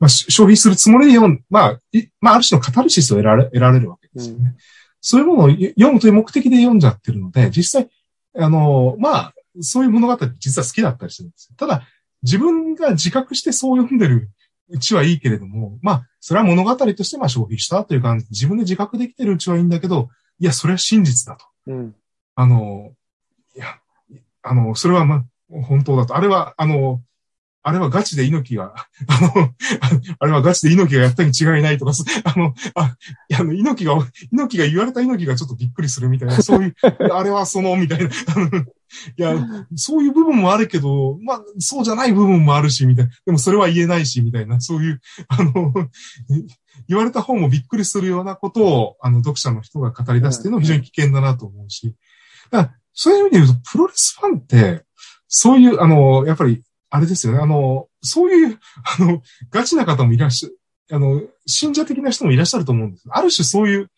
S2: まあ、し消費するつもりで読ん、まあ、いまあ、ある種のカタルシスを得られ得られるわけですよね。そういうものを読むという目的で読んじゃってるので、実際、あの、まあ、そういう物語実は好きだったりするんですよ。ただ、自分が自覚してそう読んでるうちはいいけれども、まあ、それは物語としてまあ消費したという感じ、自分で自覚できてるうちはいいんだけど、いや、それは真実だと。
S1: うん
S2: あの、いや、あの、それはまあ、本当だと。あれは、あの、あれはガチで猪木が、あの、あれはガチで猪木がやったに違いないとか、そあの、あ、あの、猪木が、猪木が言われた猪木がちょっとびっくりするみたいな、そういう、あれはその、みたいな。いや、そういう部分もあるけど、まあ、そうじゃない部分もあるし、みたいな。でもそれは言えないし、みたいな、そういう、あの、言われた方もびっくりするようなことを、あの、読者の人が語り出すっていうのは非常に危険だなと思うし。だからそういう意味で言うと、プロレスファンって、そういう、あの、やっぱり、あれですよね、あの、そういう、あの、ガチな方もいらっしゃる、あの、信者的な人もいらっしゃると思うんです。ある種そういう、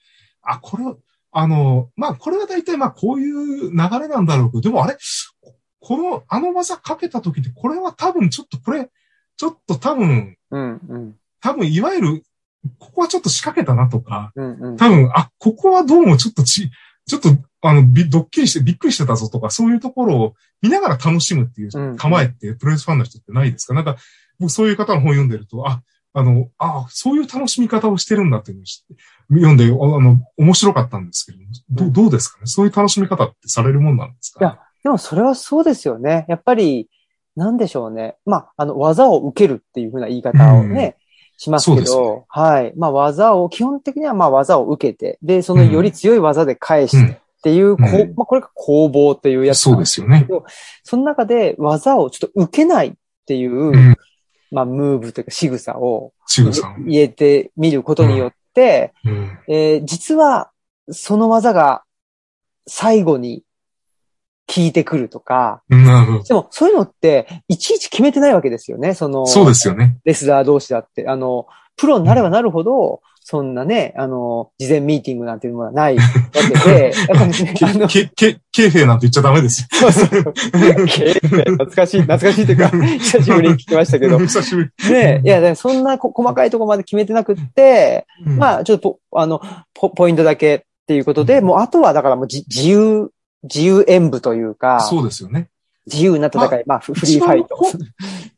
S2: あ、これは、あの、まあ、これは大体、まあ、こういう流れなんだろうけど、でもあれ、この、あの技かけた時って、これは多分ちょっとこれ、ちょっと多分、
S1: うんうん。
S2: 多分いわゆる、ここはちょっと仕掛けたなとか、
S1: うんうん。
S2: 多分、あ、ここはどうもちょっとち、ちょっと、あの、び、ドッキリしてびっくりしてたぞとか、そういうところを見ながら楽しむっていう
S1: うん。
S2: 構えって、プロレスファンの人ってないですか？なんか、僕そういう方の本読んでると、あ、あの、ああ、そういう楽しみ方をしてるんだっていうのを知って、読んで、あの、面白かったんですけど、どどうですかね？そういう楽しみ方ってされるもんなんですか、
S1: いや、でもそれはそうですよね。やっぱり、なんでしょうね。まあ、あの、技を受けるっていうふうな言い方をね、しますけど、はい。まあ、技を、基本的にはまあ、技を受けて、で、そのより強い技で返してっていう、こう
S2: うん
S1: まあ、これが攻防っていうやつ
S2: そうですよね。
S1: その中で技をちょっと受けないっていう、
S2: うん。
S1: まあ、ムーブというか仕草を。入れてみることによって、
S2: うん。
S1: えー実はその技が最後に効いてくるとか、
S2: なるほ
S1: でもそういうのっていちいち決めてないわけですよね、その
S2: ど。そうですよね。
S1: レスラー同士だって。あの、プロになればなるほど、そんなね、あの、事前ミーティングなんていうものはないわけで、やっぱりね、あの、
S2: け、け、ケーフェなんて言っちゃダメですよ。
S1: そうそう。懐かしい、懐かしいというか、久しぶりに聞きましたけど。
S2: 久しぶり。
S1: ねいや、そんなこ細かいところまで決めてなくって、
S2: うん
S1: まあ、ちょっとポ、あの、ポ、ポイントだけっていうことで、
S2: うん
S1: もうあとはだからもうじ自由、自由演舞というか、
S2: そうですよね。
S1: 自由な戦い、まあ、フフリーファイト。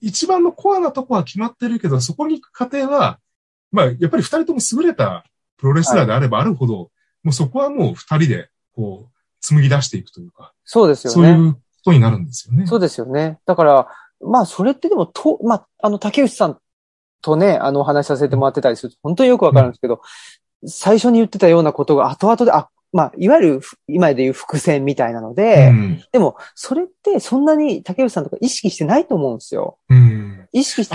S2: 一番のコアなとこは決まってるけど、そこに行く過程は、まあ、やっぱり二人とも優れたプロレスラーであればあるほど、もうそこはもう二人で、こう、紡ぎ出していくというか、
S1: そうですよね。
S2: そういうことになるんですよね。
S1: そうですよね。だから、まあ、それってでも、と、まあ、あの、竹内さんとね、あの、お話しさせてもらってたりすると、本当によくわかるんですけど、最初に言ってたようなことが後々で、あ、まあ、いわゆる、今でいう伏線みたいなので、
S2: うん。
S1: でも、それってそんなに竹内さんとか意識してないと思うんですよ。
S2: うん。
S1: 意識して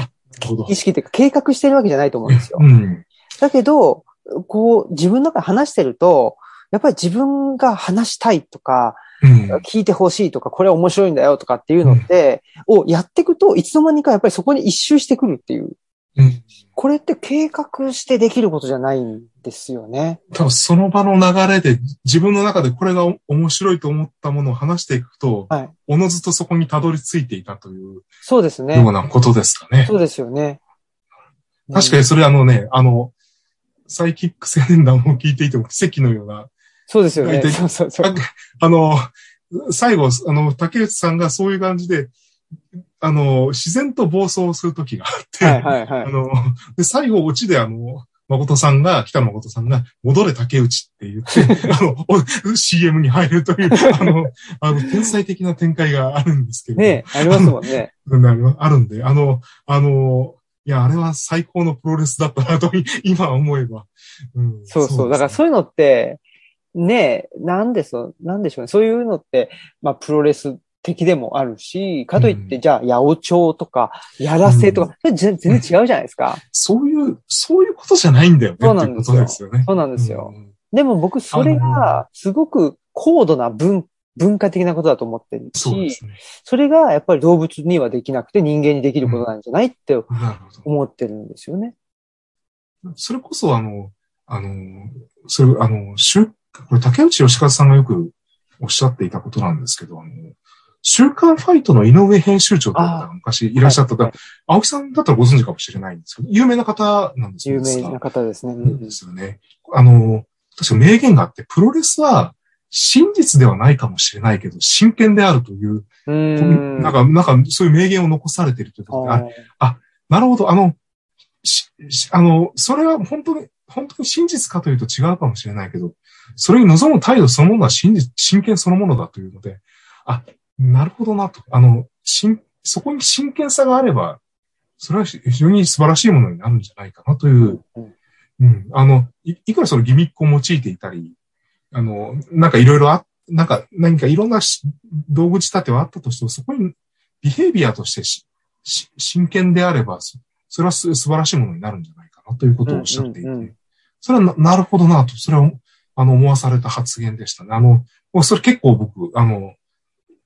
S1: 意。識っていうか計画してるわけじゃないと思うんですよ。
S2: うん。
S1: だけど、こう、自分の中で話してると、やっぱり自分が話したいとか、
S2: うん。
S1: 聞いてほしいとか、これ面白いんだよとかっていうのって、をやっていくと、いつの間にかやっぱりそこに一周してくるっていう。
S2: うん。
S1: これって計画してできることじゃないんですよね。
S2: 多分その場の流れで自分の中でこれが面白いと思ったものを話していくと、
S1: はい。
S2: おのずとそこにたどり着いていたという
S1: そうですね
S2: よう。なことですかね。
S1: そうですよね。
S2: 確かにそれあのね、あの、サイキック青年団を聞いていても奇跡のような、
S1: そうですよね。そうそうそう。
S2: あの、最後、あの、竹内さんがそういう感じで、あの、自然と暴走する時があって、
S1: はいはいはい。
S2: あの、で、最後、オチであの、誠さんが、北野誠さんが、戻れ竹内って言って、あの、お CM に入るという、あの、あの、天才的な展開があるんですけど、
S1: ねありますもんね。
S2: うんあるんで、あの、あの、いや、あれは最高のプロレスだったなと、今思えば。うん、
S1: そうそう。だから
S2: う
S1: そういうのって、ねなんでそう、なんでしょうね。そういうのって、まあ、プロレス的でもあるし、かといって、
S2: うん
S1: じゃあ、八百長とか、やらせとか、それ全全然違うじゃないですか。
S2: そういう、そういうことじゃないんだよね。
S1: そうなんですよ
S2: すよね。
S1: そうなんですよ。
S2: うん
S1: でも僕、それが、すごく高度な文、文化的なことだと思ってるし、
S2: そね。
S1: それがやっぱり動物にはできなくて人間にできることなんじゃないって。思ってるんですよね。
S2: それこそ、あの、あの、それ、あの、週、これ竹内義和さんがよくおっしゃっていたことなんですけど、あの、週刊ファイトの井上編集長という方が昔いらっしゃった、
S1: はい
S2: 青木さんだったらご存知かもしれないんですけど、有名な方なんですよ
S1: 有名な方ですね。うん
S2: ですよね。あの、確か名言があって、プロレスは真実ではないかもしれないけど、真剣であるという、
S1: うーん。
S2: なんか、なんか、そういう名言を残されているということで、あ
S1: あ
S2: なるほど、あの、あの、それは本当に、本当に真実かというと違うかもしれないけど、それに臨む態度そのものは真実、真剣そのものだというので、あ、なるほどなと。あの、真、そこに真剣さがあれば、それは非常に素晴らしいものになるんじゃないかなという、
S1: うん
S2: うん、あの、い、いくらそのギミックを用いていたり、あの、なんかいろいろあ、なんか何かいろんなし道具仕立てはあったとしても、そこにビヘイビアとしてしし真剣であれば、そそれはす素晴らしいものになるんじゃないかなということをおっしゃっていて、
S1: うんうんうん。
S2: それはななるほどなと、それは、あの、思わされた発言でしたね。あの、もうそれ結構僕、あの、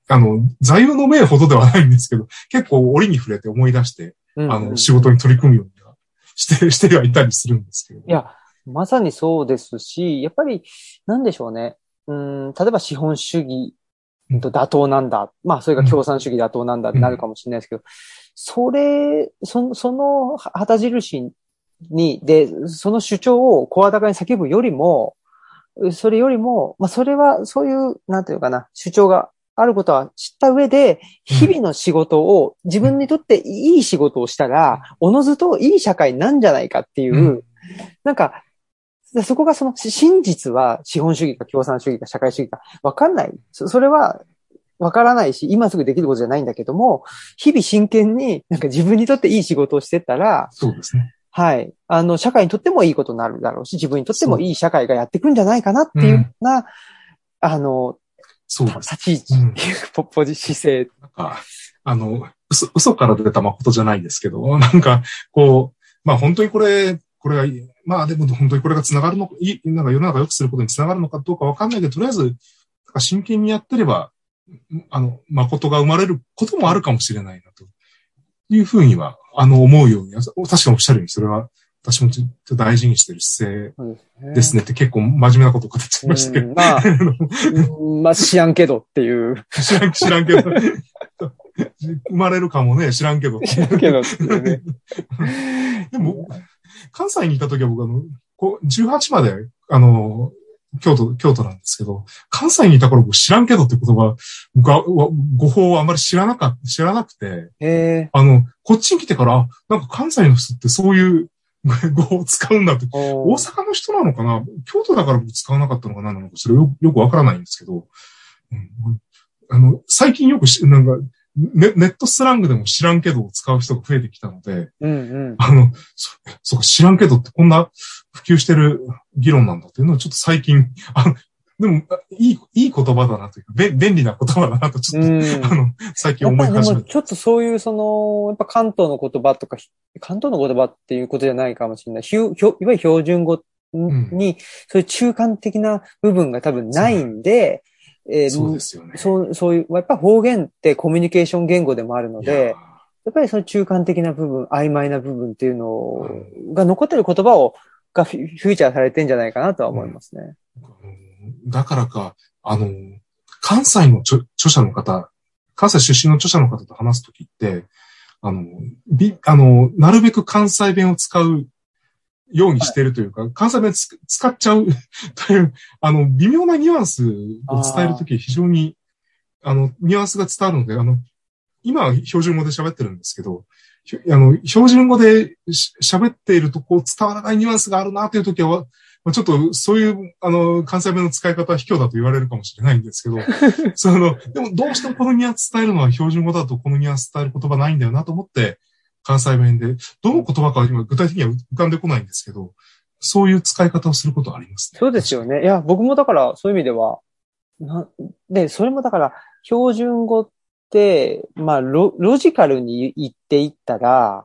S2: あの、座右の銘ほどではないんですけど、結構折に触れて思い出して、
S1: うん
S2: あの、仕事に取り組むようにはして、してはいたりするんですけど。
S1: いや、まさにそうですし、やっぱり、なんでしょうね。うん、例えば資本主義
S2: うん
S1: と妥当なんだ。まあ、それが共産主義妥当なんだってなるかもしれないですけど、それ、その、その旗印に、で、その主張を声高に叫ぶよりも、それよりも、まあ、それは、そういう、なんていうかな、主張があることは知った上で、日々の仕事を自分にとっていい仕事をしたら、おのずといい社会なんじゃないかっていう、
S2: うん
S1: なんか、そこがその真実は資本主義か共産主義か社会主義かわかんない。そそれはわからないし、今すぐできることじゃないんだけども、日々真剣になんか自分にとっていい仕事をしてったら、
S2: そうですね。
S1: はい。あの、社会にとってもいいことになるだろうし、自分にとってもいい社会がやってくんじゃないかなっていうような、あの、
S2: そうです。
S1: 立ち位置っていう、ポポジ姿勢。
S2: なんか、あの、嘘、嘘から出た誠じゃないですけど、なんか、こう、まあ本当にこれ、これがいい、まあでも本当にこれが繋がるのか、いい、なんか世の中良くすることに繋がるのかどうかわかんないけど、とりあえず、なんか真剣にやってれば、あの、誠が生まれることもあるかもしれないな、というふうには、あの、思うように、確かにおっしゃるように、それは、私もちょっと大事にしてる姿勢です
S1: ね。
S2: ねって結構真面目なことを語っちゃいましたけど。
S1: うんまあ、うんまあ知らんけどっていう。
S2: 知らん、知らんけど。生まれるかもね、知らんけど。
S1: 知らんけどっていうね。
S2: でも、関西にいた時は僕あの、こう、18まで、あの、京都、京都なんですけど、関西にいた頃僕知らんけどって言葉、僕はわ語法をあんまり知らなかった、知らなくて、
S1: え
S2: あの、こっちに来てから、あなんか関西の人ってそういう 語法を使うんだって、
S1: ー、
S2: 大阪の人なのかな？京都だから僕使わなかったのかな？なのか、それよよくわからないんですけど、うん、あの、最近よくし、なんか、ネネットスラングでも知らんけどを使う人が増えてきたので、
S1: うんうん。
S2: あの、そ、そうか、知らんけどってこんな普及してる議論なんだっていうのをちょっと最近、あの、でも、あいい、いい言葉だなというか、べ便利な言葉だなとちょっと、
S1: うん
S2: あの、最近思い始めた。
S1: ちょっとそういう、その、やっぱ関東の言葉とか、関東の言葉っていうことじゃないかもしれない。ひゅひょいわゆる標準語に、そういう中間的な部分が多分ないんで、えー
S2: そうですよね。
S1: そう、そういう、やっぱ方言ってコミュニケーション言語でもあるので、やっぱりその中間的な部分、曖昧な部分っていうのが残ってる言葉を、がフィフューチャーされてんじゃないかなとは思いますね。
S2: うんだからか、あの、関西の著著者の方、関西出身の著者の方と話すときって、あの、び、あの、なるべく関西弁を使うようにしてるというか、関西弁つ使っちゃう という、あの、微妙なニュアンスを伝えるとき非常に、あの、ニュアンスが伝わるので、あの、今は標準語で喋ってるんですけど、ひあの、標準語でし喋っているとこう伝わらないニュアンスがあるなというときは、まあ、ちょっとそういう、あの、関西弁の使い方は卑怯だと言われるかもしれないんですけど、その、でもどうしてもこのニュアンス伝えるのは標準語だとこのニュアンス伝える言葉ないんだよなと思って、関西弁で、どの言葉かは今具体的には浮かんでこないんですけど、そういう使い方をすることはありますね。
S1: そうですよね。いや、僕もだから、そういう意味では、なで、それもだから、標準語って、まあロ、ロジカルに言っていったら、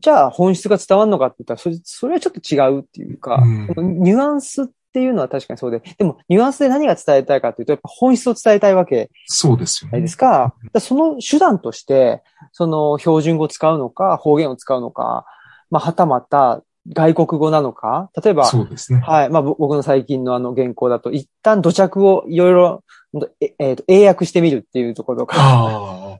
S1: じゃあ本質が伝わるのかって言ったら、それそれはちょっと違うっていうか、
S2: うん
S1: ニュアンスっていうのは確かにそうで、でもニュアンスで何が伝えたいかっていうと、やっぱ本質を伝えたいわけ
S2: そうですよね
S1: じゃないで。すか。だからその手段として、その標準語を使うのか、方言を使うのか、まあ、はたまた外国語なのか、例えば、
S2: そうですね。
S1: はい。まあ、ぼ僕の最近のあの原稿だと、一旦土着をいろいろ、ええーと英訳してみるっていうところとか、
S2: ああ。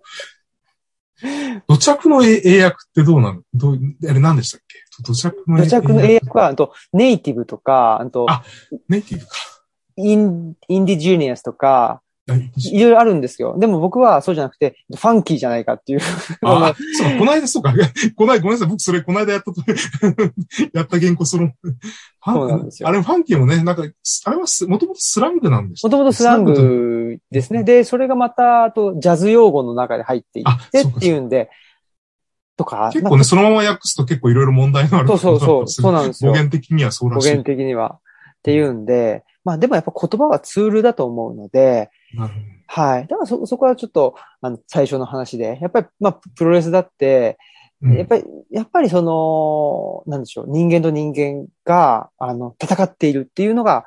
S2: 土着の英英訳ってどうなの？どう、あれ何でしたっけ？土着の
S1: 土着の英訳は、あと、ネイティブとか、あと、
S2: あネイティブか。
S1: イン、インディジュニアスとか、
S2: はい
S1: いろいろあるんですよ。でも僕はそうじゃなくて、ファンキーじゃないかっていう。
S2: ああ、そうか、この間、そうか、この間、ごめんなさい、僕それ、この間やったと、やった原稿、その、ファン
S1: そうなんですよ。
S2: あれ、ファンキーもね、なんか、あれはす、もともとスラングなんでした
S1: もともとスラングですね。で、それがまた、あと、ジャズ用語の中で入ってい
S2: あ
S1: ってっていうんで、とか。
S2: 結構ね、そのまま訳すと結構いろいろ問題のある
S1: そうそうそう、そうなんですよ
S2: 語。源的にはそうらしい。
S1: 語源的には。っていうんで、まあでもやっぱ言葉はツールだと思うので、
S2: なるほど
S1: はい。だからそ、そこはちょっと、あの、最初の話で、やっぱり、まあ、プロレスだって、
S2: うん
S1: やっぱり、やっぱりその、なんでしょう、人間と人間が、あの、戦っているっていうのが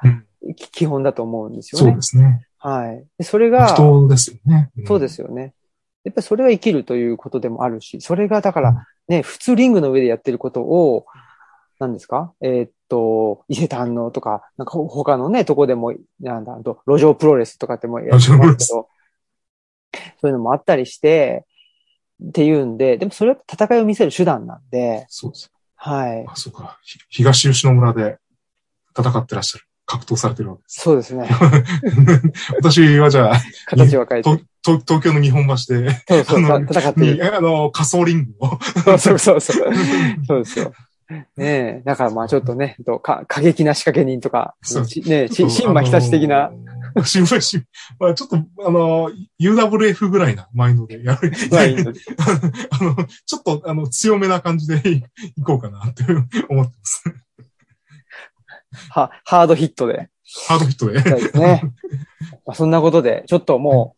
S1: 基本だと思うんですよ
S2: そう
S1: ね。
S2: ですね。
S1: はい。でそれが、
S2: 人ですよね。ん
S1: そうですよね。やっぱりそれが生きるということでもあるし、それがだからね、普通リングの上でやってることを、何ですか？えーっと、伊勢丹のとか、なんかほ他のね、とこでも、なんだ、あと、路上プロレスとかってもやってますけど、そういうのもあったりして、っていうんで、でもそれは戦いを見せる手段なんで、
S2: そうです。
S1: はい。
S2: あ、そうか。ひ東吉野村で戦ってらっしゃる。格闘されてるわけです。
S1: そうですね。
S2: 私はじゃあ、
S1: 形は変えて。
S2: と東京の日本橋で、
S1: そうそう、
S2: あの
S1: 戦って
S2: に
S1: る。
S2: あの、仮想リングを、
S1: そうそうそうそう。ですよ。ねえ。だからまあちょっとね、とか過激な仕掛け人とか、
S2: そう
S1: しねえ、新馬久し的な。
S2: あのー。新馬し、まあちょっと、あの、UWF ぐらいなマインドでやる。
S1: まあので
S2: あの、ちょっと、あの、強めな感じでいいこうかなって思ってます。
S1: はハードヒットで。
S2: ハードヒットで。
S1: ですね。まあそんなことで、ちょっとも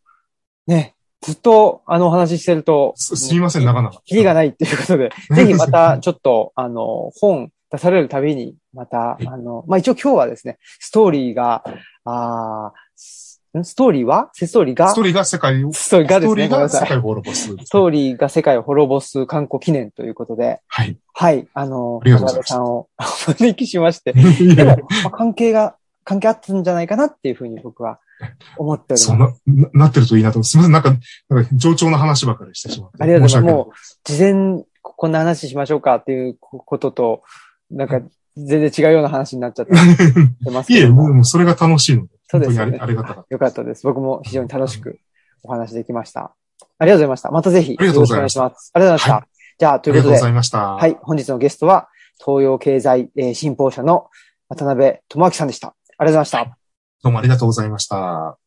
S1: う、ね、ずっとあのお話ししてると、
S2: すすみません、なかなか。
S1: キリがないっていうことで、ぜひまたちょっと、あの、本出されるたびに、また、
S2: い
S1: あの、まあ、一応今日はですね、ストーリーが、あースストーリーは？ストーリーが？
S2: ストーリーが世界を、
S1: ストーリーがですね、
S2: ストーリー。が世界を滅ぼす。
S1: ストーリーが世界を滅ぼす観光記念ということで、
S2: はい。
S1: はい、あの、
S2: ありがとうございます
S1: さんをお招きしまして、
S2: い
S1: でも
S2: や、
S1: まあ関係が、関係あったんじゃないかなっていうふうに僕は思っており
S2: そう
S1: ます。
S2: な、ななってるといいなと。すみません、なんか、なんか上調な話ばかりしてしまって。
S1: ありがとうございます。もう、事前、こんな話しましょうかっていうことと、なんか、全然違うような話になっちゃってます
S2: いえ、
S1: けども。
S2: もうそれが楽しいので。
S1: そうですよね
S2: ありありがたかっ
S1: よかったです。僕も非常に楽しくお話できました。ありがとうございました。またぜひ、
S2: ありがとうございました
S1: よろしくお願いします。ありがとうございました。じゃあ、と
S2: た。ありがとうご
S1: いうことで、
S2: ざいました。
S1: はい、本日のゲストは、東洋経済、えー新報社の渡辺智明さんでした。ありがとうございました。
S2: どうもありがとうございました。